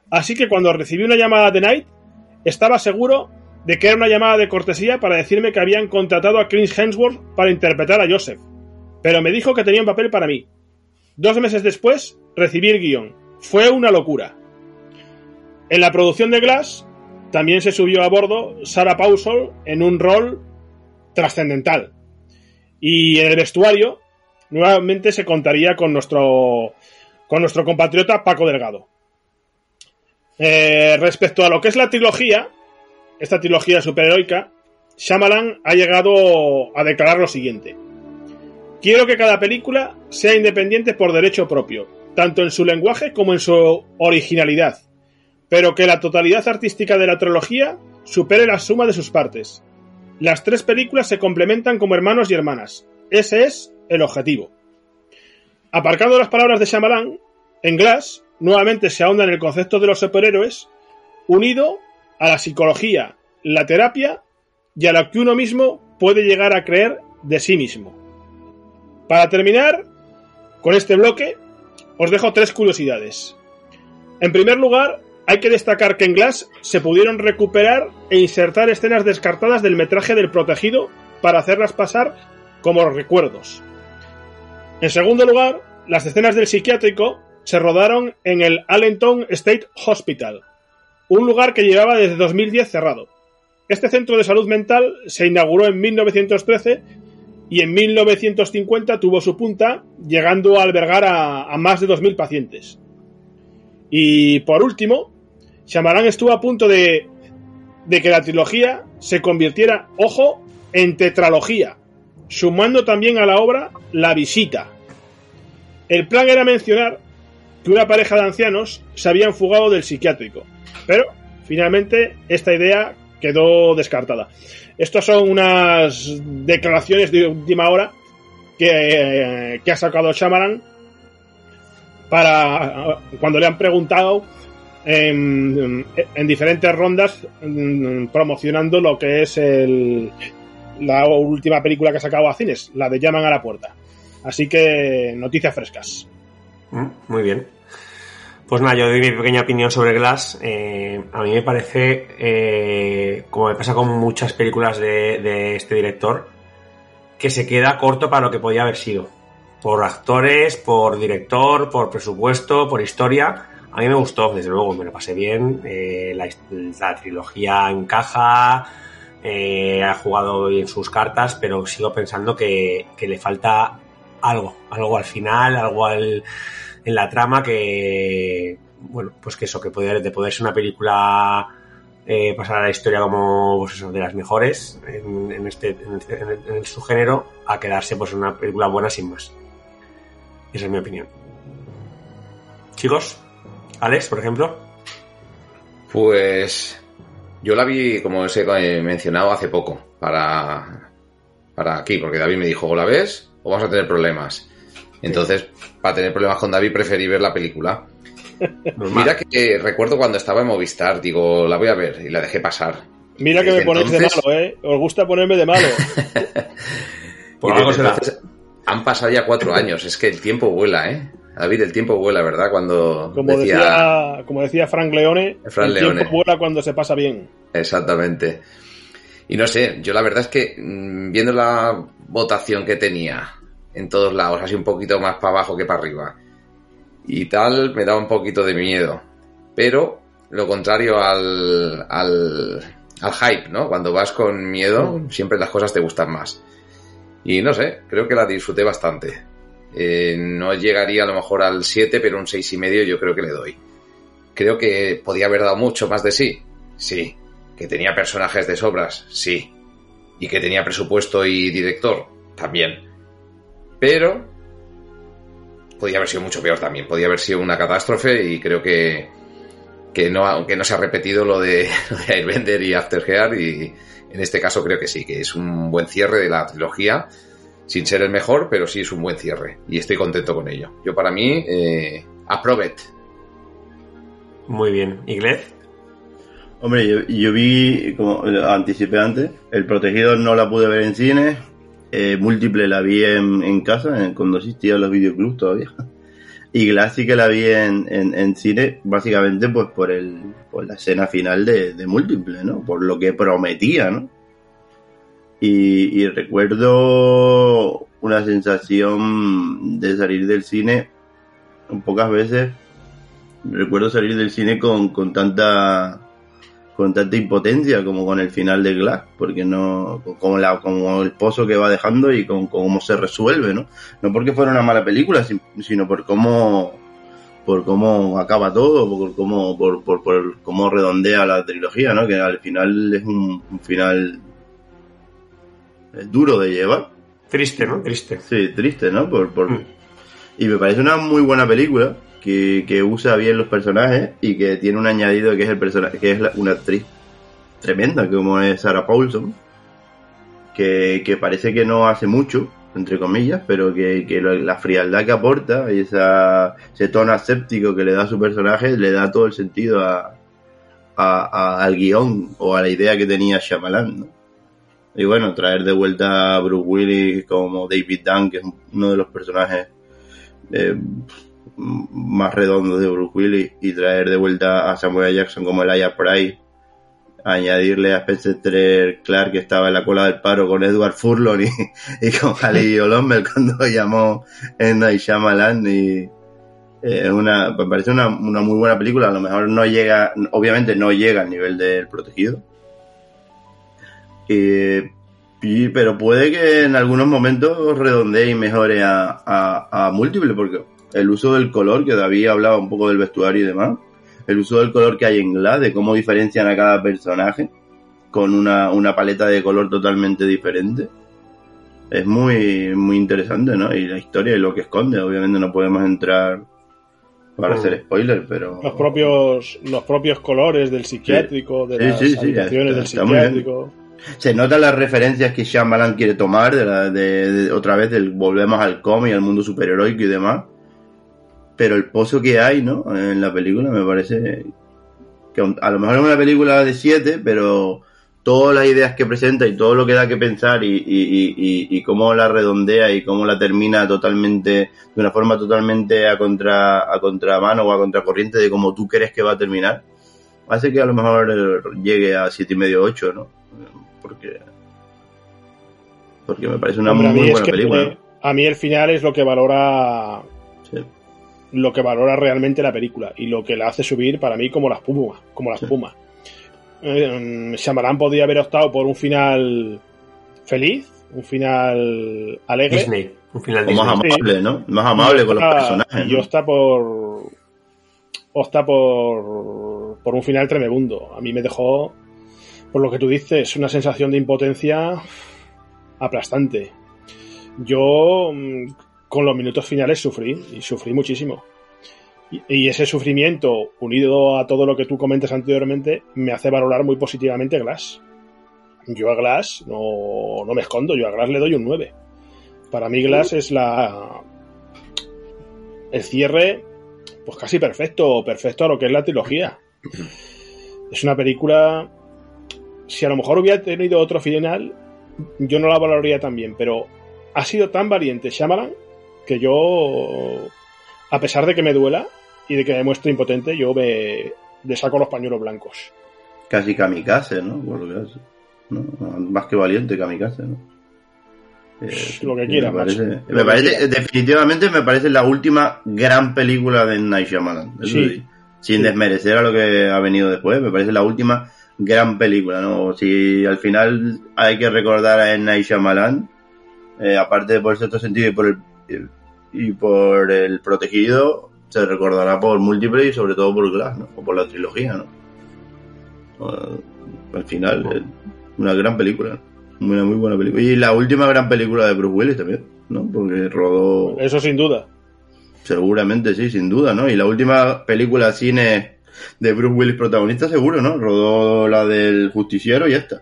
Así que cuando recibí una llamada de Night, estaba seguro de que era una llamada de cortesía para decirme que habían contratado a Chris Hemsworth para interpretar a Joseph. Pero me dijo que tenía un papel para mí. Dos meses después, recibí el guion. Fue una locura. En la producción de Glass, también se subió a bordo Sarah Paulson en un rol trascendental. Y en el vestuario, nuevamente se contaría con nuestro, con nuestro compatriota Paco Delgado. Eh, respecto a lo que es la trilogía, esta trilogía superheroica, Shyamalan ha llegado a declarar lo siguiente. Quiero que cada película sea independiente por derecho propio, tanto en su lenguaje como en su originalidad, pero que la totalidad artística de la trilogía supere la suma de sus partes. Las tres películas se complementan como hermanos y hermanas. Ese es el objetivo. Aparcando las palabras de Shyamalan, en Glass nuevamente se ahonda en el concepto de los superhéroes, unido a la psicología, la terapia y a lo que uno mismo puede llegar a creer de sí mismo. Para terminar con este bloque, os dejo tres curiosidades. En primer lugar, hay que destacar que en Glass se pudieron recuperar e insertar escenas descartadas del metraje del protegido para hacerlas pasar como recuerdos. En segundo lugar, las escenas del psiquiátrico se rodaron en el Allentown State Hospital, un lugar que llevaba desde 2010 cerrado. Este centro de salud mental se inauguró en 1913 y en 1950 tuvo su punta, llegando a albergar a, más de 2.000 pacientes. Y por último, Shyamalan estuvo a punto de, de que la trilogía se convirtiera, ojo, en tetralogía, sumando también a la obra La Visita. El plan era mencionar que una pareja de ancianos se habían fugado del psiquiátrico, pero finalmente esta idea quedó descartada. Estas son unas declaraciones de última hora que, que ha sacado Shyamalan para cuando le han preguntado en, en diferentes rondas mm, promocionando lo que es el, la última película que ha sacado a cines, la de Llaman a la puerta. Así que noticias frescas. Mm, Muy bien. Pues nada, yo doy mi pequeña opinión sobre Glass. Eh, a mí me parece, eh, como me pasa con muchas películas de, este director, que se queda corto para lo que podía haber sido. Por actores, por director, por presupuesto, por historia. A mí me gustó, desde luego, me lo pasé bien. eh, la, trilogía encaja, ha jugado bien sus cartas, pero sigo pensando que le falta algo, algo al final, algo al, en la trama que, bueno, pues que eso, que poder, de poder ser una película eh, pasar a la historia como pues de las mejores en, en este, en, en en su género, a quedarse pues una película buena sin más. Esa es mi opinión. Chicos, Alex, por ejemplo. Pues yo la vi, como os he mencionado, hace poco, para, para aquí, porque David me dijo, ¿o la ves o vamos a tener problemas? Entonces, para tener problemas con David, preferí ver la película. Normal. Mira que recuerdo cuando estaba en Movistar, digo, la voy a ver y la dejé pasar. Mira que me ponéis de malo, ¿eh? Os gusta ponerme de malo. Por algo será. entonces han pasado ya cuatro años, es que el tiempo vuela, ¿eh? David, el tiempo vuela, ¿verdad? Cuando Como decía... decía, como decía Frank Leone, Frank el Leone. tiempo vuela cuando se pasa bien. Exactamente. Y no sé, yo la verdad es que mm, viendo la votación que tenía en todos lados, así un poquito más para abajo que para arriba, y tal, me daba un poquito de miedo. Pero lo contrario al, al, al hype, ¿no? Cuando vas con miedo, siempre las cosas te gustan más. Y no sé, creo que la disfruté bastante. Eh, no llegaría a lo mejor al 7, pero un seis y medio yo creo que le doy. Creo que podía haber dado mucho más de sí. Sí. Que tenía personajes de sobras. Sí. Y que tenía presupuesto y director. También. Pero podía haber sido mucho peor también. Podía haber sido una catástrofe y creo que, que no, aunque no se ha repetido lo de, lo de Airbender y Aftergear y en este caso creo que sí, que es un buen cierre de la trilogía. Sin ser el mejor, pero sí es un buen cierre. Y estoy contento con ello. Yo para mí, eh. Muy bien. ¿Y? Hombre, yo, yo vi, como anticipé antes, El Protegido no la pude ver en cine, eh, Múltiple la vi en, en casa, cuando existían los videoclubs todavía. Y que la vi en, en, cine, básicamente pues por el por la escena final de, de Múltiple, ¿no? Por lo que prometía, ¿no? Y, y recuerdo una sensación de salir del cine, pocas veces recuerdo salir del cine con, con tanta con tanta impotencia como con el final de Glass, porque no, como la, como el pozo que va dejando y con, cómo se resuelve, ¿no? No porque fuera una mala película, si- sino por cómo, por cómo acaba todo, por cómo, por, por, por cómo redondea la trilogía, ¿no? Que al final es un, un final eh, duro de llevar. Triste, ¿no? Triste. Sí, triste, ¿no? Por, por... Mm. Y me parece una muy buena película que, usa bien los personajes y que tiene un añadido que es el personaje, que es una actriz tremenda como es Sarah Paulson, que, que parece que no hace mucho, entre comillas, pero que, que la frialdad que aporta y esa, ese tono aséptico que le da a su personaje le da todo el sentido a, al guion o a la idea que tenía Shyamalan. Y bueno, traer de vuelta a Bruce Willis como David Dunn, que es uno de los personajes eh, más redondos de Bruce Willis, y traer de vuelta a Samuel. Jackson como Elijah Price, añadirle a Spencer Clark que estaba en la cola del paro con Edward Furlong y, y con Ali Olomel cuando llamó en Night Shyamalan y eh, es una, me parece una, una muy buena película, a lo mejor no llega, obviamente no llega al nivel del protegido, eh, y- pero puede que en algunos momentos redondee y mejore a, a, a múltiple, porque el uso del color, que David hablaba un poco del vestuario y demás, el uso del color que hay en Glass, de cómo diferencian a cada personaje con una, una paleta de color totalmente diferente, es muy, muy interesante, ¿no? Y la historia y lo que esconde, obviamente no podemos entrar para hacer spoiler, pero... Los propios, los propios colores del psiquiátrico, de las sí, sí, habitaciones está- del psiquiátrico. Se notan las referencias que Shyamalan quiere tomar de, la, de, de- otra vez del volvemos al cómic, al mundo superheroico y demás. Pero el pozo que hay, ¿no? En la película me parece que a lo mejor es una película de 7, pero todas las ideas que presenta y todo lo que da que pensar y, y, y, y- y cómo la redondea y cómo la termina totalmente, de una forma totalmente a contra a contramano o a contracorriente de cómo tú crees que va a terminar, hace que a lo mejor llegue a siete y medio 8, ¿no? Porque porque me parece una Hombre, muy buena que, película. a mí el final es lo que valora. Lo que valora realmente la película y lo que la hace subir para mí como la espuma, como la Sí. espuma. Eh, Shyamalan podría haber optado por un final feliz, un final alegre. Disney. Un final O más Disney. amable, ¿no? Más amable con los Ah, personajes. Y ¿no? opta por. Opta por. por un final tremebundo. A mí me dejó. Por lo que tú dices, una sensación de impotencia aplastante. Yo mm, con los minutos finales sufrí, y sufrí muchísimo. Y, y ese sufrimiento, unido a todo lo que tú comentas anteriormente, me hace valorar muy positivamente Glass. Yo a Glass no, no me escondo, yo a Glass le doy un 9. Para mí Glass es la el cierre pues casi perfecto, perfecto a lo que es la trilogía. Es una película si a lo mejor hubiera tenido otro final, yo no la valoraría tan bien, pero ha sido tan valiente Shyamalan que yo a pesar de que me duela y de que me muestre impotente, yo me le saco los pañuelos blancos. Casi kamikaze, ¿no? Por lo que hace. ¿no? Más que valiente kamikaze, ¿no? Eh, Lo que quieras, me parece, macho. Me parece- definitivamente me parece la última gran película de Night Shyamalan. Sí. sí. Sin Sí. desmerecer a lo que ha venido después, me parece la última gran película, ¿no? Si al final hay que recordar a. Night Shyamalan, eh, aparte de por sexto sentido y por el, y por el protegido, se recordará por múltiples y sobre todo por Glass, ¿no? O por la trilogía, ¿no? Al final, eh, una gran película. Una muy buena película. Y la última gran película de Bruce Willis también, ¿no? Porque rodó... Eso sin duda. Seguramente sí, sin duda, ¿no? Y la última película cine de Bruce Willis protagonista, seguro, ¿no? Rodó la del justiciero y ya está.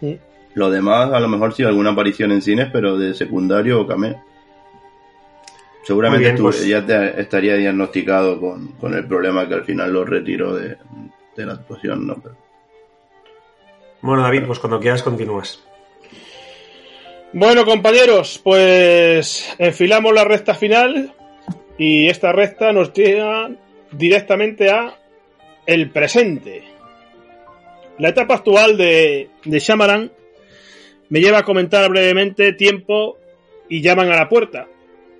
Mm. Lo demás, a lo mejor sí, alguna aparición en cines, pero de secundario o cameo. Seguramente bien, tú pues- ya te estaría diagnosticado con, con el problema que al final lo retiró de, de la actuación, ¿no? Pero- Bueno, David, pues cuando quieras continúas. Bueno, compañeros, pues enfilamos la recta final y esta recta nos lleva directamente a el presente. La etapa actual de, de Shyamalan me lleva a comentar brevemente Tiempo y Llaman a la puerta,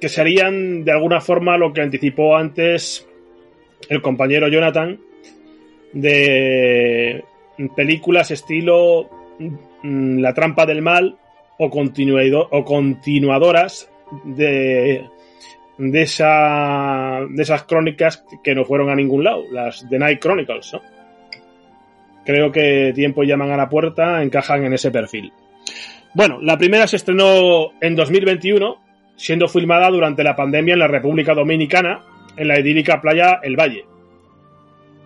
que serían de alguna forma lo que anticipó antes el compañero Jonathan de películas estilo mm, La trampa del mal o, continuado- o continuadoras de, de, esa, de esas crónicas que no fueron a ningún lado, las The Night Chronicles. Creo que Tiempo llaman a la puerta encajan en ese perfil. Bueno, la primera se estrenó en 2021, siendo filmada durante la pandemia en la República Dominicana, en la idílica playa El Valle.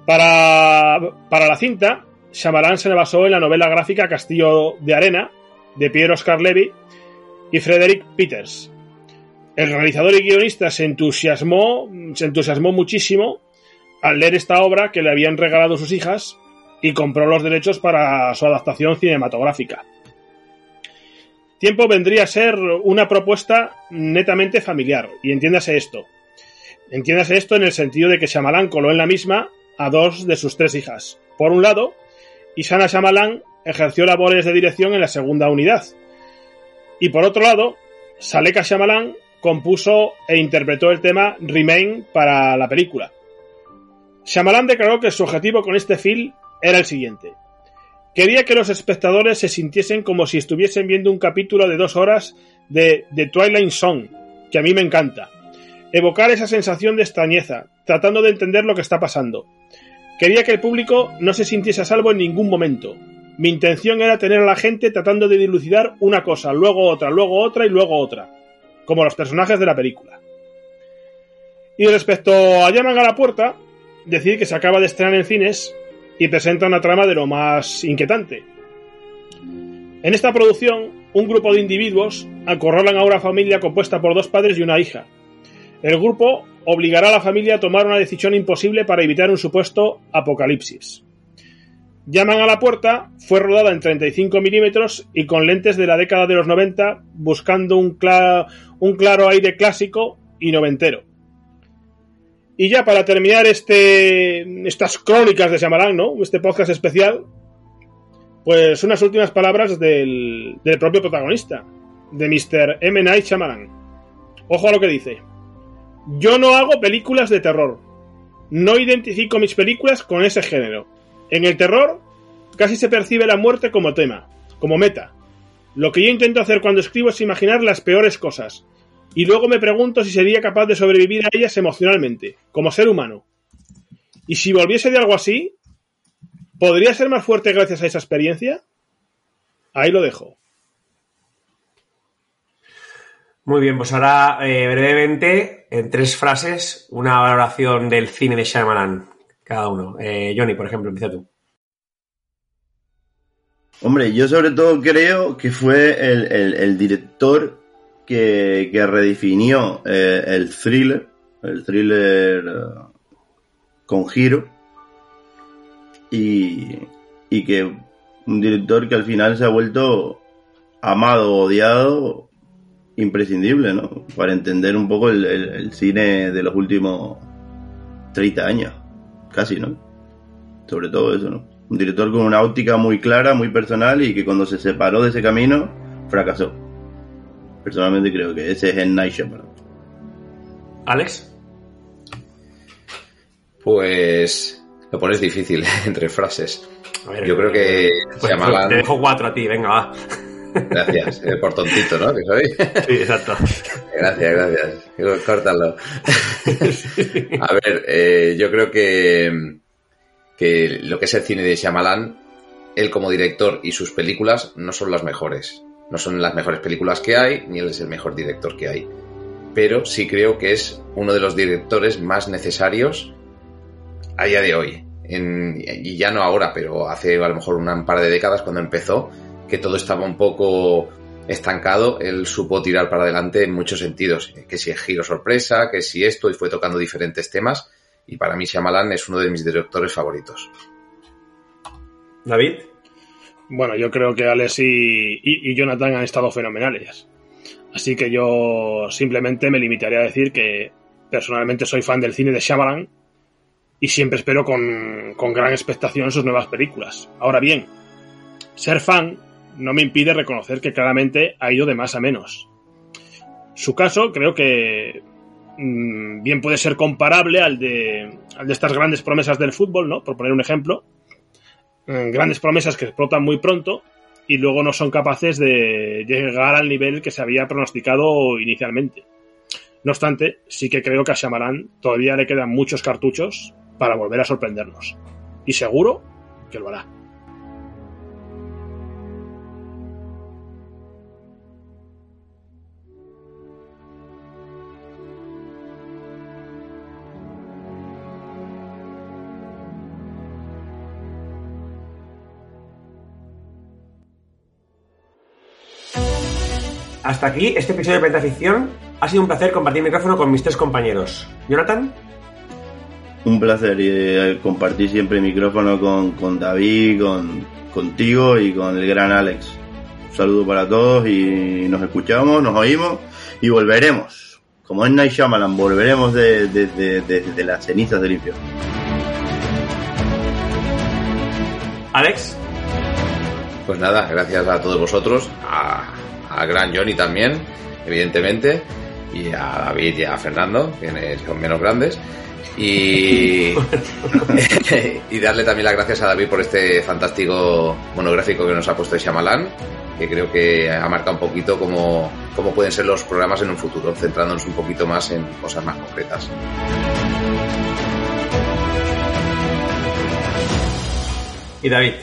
Para, para la cinta, Shyamalan se basó en la novela gráfica Castillo de Arena, de Pierre Oscar Levy y Frederick Peters. El realizador y guionista se entusiasmó, se entusiasmó muchísimo al leer esta obra que le habían regalado sus hijas y compró los derechos para su adaptación cinematográfica. Tiempo vendría a ser una propuesta netamente familiar, y entiéndase esto. Entiéndase esto en el sentido de que Shyamalan coló en la misma a dos de sus tres hijas. Por un lado, Isana Shyamalan ejerció labores de dirección en la segunda unidad. Y por otro lado, Saleka Shyamalan compuso e interpretó el tema Remain para la película. Shyamalan declaró que su objetivo con este film era el siguiente. Quería que los espectadores se sintiesen como si estuviesen viendo un capítulo de dos horas de The Twilight Song, que a mí me encanta. Evocar esa sensación de extrañeza, tratando de entender lo que está pasando. Quería que el público no se sintiese a salvo en ningún momento. Mi intención era tener a la gente tratando de dilucidar una cosa, luego otra, luego otra y luego otra, como los personajes de la película. Y respecto a Llaman a la puerta, decir que se acaba de estrenar en cines y presenta una trama de lo más inquietante. En esta producción, un grupo de individuos acorralan a una familia compuesta por dos padres y una hija. El grupo obligará a la familia a tomar una decisión imposible para evitar un supuesto apocalipsis. Llaman a la puerta fue rodada en 35 milímetros y con lentes de la década de los 90, buscando un, cla- un claro aire clásico y noventero. Y ya para terminar este, estas crónicas de Shyamalan, ¿no? Este podcast especial, pues unas últimas palabras del, del propio protagonista, de Mr. M. Night Shyamalan. Ojo a lo que dice. Yo no hago películas de terror. No identifico mis películas con ese género. En el terror casi se percibe la muerte como tema, como meta. Lo que yo intento hacer cuando escribo es imaginar las peores cosas. Y luego me pregunto si sería capaz de sobrevivir a ellas emocionalmente, como ser humano. Y si volviese de algo así, ¿podría ser más fuerte gracias a esa experiencia? Ahí lo dejo. Muy bien, pues ahora eh, brevemente, en tres frases, una valoración del cine de Shyamalan, cada uno. Eh, Johnny, por ejemplo, empieza tú. Hombre, yo sobre todo creo que fue el, el- el director que, que redefinió eh, el thriller, el thriller eh, con giro, y, y que un director que al final se ha vuelto amado odiado, imprescindible, ¿no? Para entender un poco el, el- el cine de los últimos 30 años, casi, ¿no? Sobre todo eso, ¿no? Un director con una óptica muy clara, muy personal y que cuando se separó de ese camino, fracasó. Personalmente creo que ese es el Night Shyamalan. Alex. Pues lo pones difícil entre frases. A ver, Yo creo que pues, Shyamalan- Te dejo cuatro a ti, venga, va. Gracias, eh, por tontito, ¿no? Que soy. Sí, exacto. Gracias, gracias. Córtalo. A ver, eh, yo creo que, que lo que es el cine de Shyamalan, él como director y sus películas no son las mejores. No son las mejores películas que hay, ni él es el mejor director que hay. Pero sí creo que es uno de los directores más necesarios a día de hoy. Y ya no ahora, pero hace a lo mejor un par de décadas cuando empezó, que todo estaba un poco estancado, él supo tirar para adelante en muchos sentidos. Que si es giro sorpresa, que si esto, y fue tocando diferentes temas. Y para mí Shyamalan es uno de mis directores favoritos. David. Bueno, yo creo que Alex y, Jonathan han estado fenomenales. Así que yo simplemente me limitaría a decir que personalmente soy fan del cine de Shyamalan y siempre espero con, con gran expectación sus nuevas películas. Ahora bien, ser fan no me impide reconocer que claramente ha ido de más a menos. Su caso creo que mm, bien puede ser comparable al de, al de estas grandes promesas del fútbol, ¿no? Por poner un ejemplo. Mm, Grandes promesas que explotan muy pronto y luego no son capaces de llegar al nivel que se había pronosticado inicialmente. No obstante, sí que creo que a Shyamalan todavía le quedan muchos cartuchos para volver a sorprendernos. Y seguro que lo hará. Hasta aquí este episodio de Pentaficción. Ha sido un placer compartir micrófono con mis tres compañeros. Jonathan. Un placer eh, compartir siempre el micrófono con, con David, con, contigo y con el gran Alex. Un saludo para todos y nos escuchamos, nos oímos y volveremos. Como es Night Shyamalan, volveremos de, de, de, de- de las cenizas del infierno. Alex. Pues nada, gracias a todos vosotros, a, a Gran Johnny también, evidentemente, y a David y a Fernando, que son menos grandes. Y, y darle también las gracias a David por este fantástico monográfico que nos ha puesto Shyamalan, que creo que ha marcado un poquito cómo, cómo pueden ser los programas en un futuro, centrándonos un poquito más en cosas más concretas. Y David.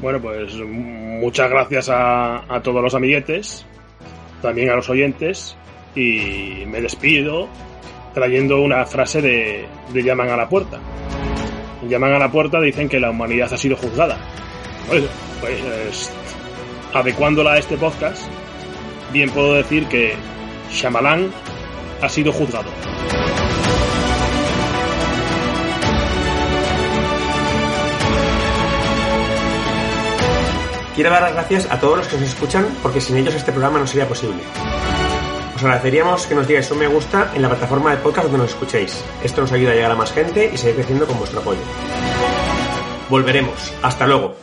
Bueno, pues muchas gracias a, a todos los amiguetes, también a los oyentes, y me despido trayendo una frase de, de llaman a la puerta. Llaman a la puerta dicen que la humanidad ha sido juzgada. Pues, pues adecuándola a este podcast, bien puedo decir que Shyamalan ha sido juzgado. Quiero dar las gracias a todos los que nos escuchan porque sin ellos este programa no sería posible. Os agradeceríamos que nos digáis un me gusta en la plataforma de podcast donde nos escuchéis. Esto nos ayuda a llegar a más gente y seguir creciendo con vuestro apoyo. Volveremos. Hasta luego.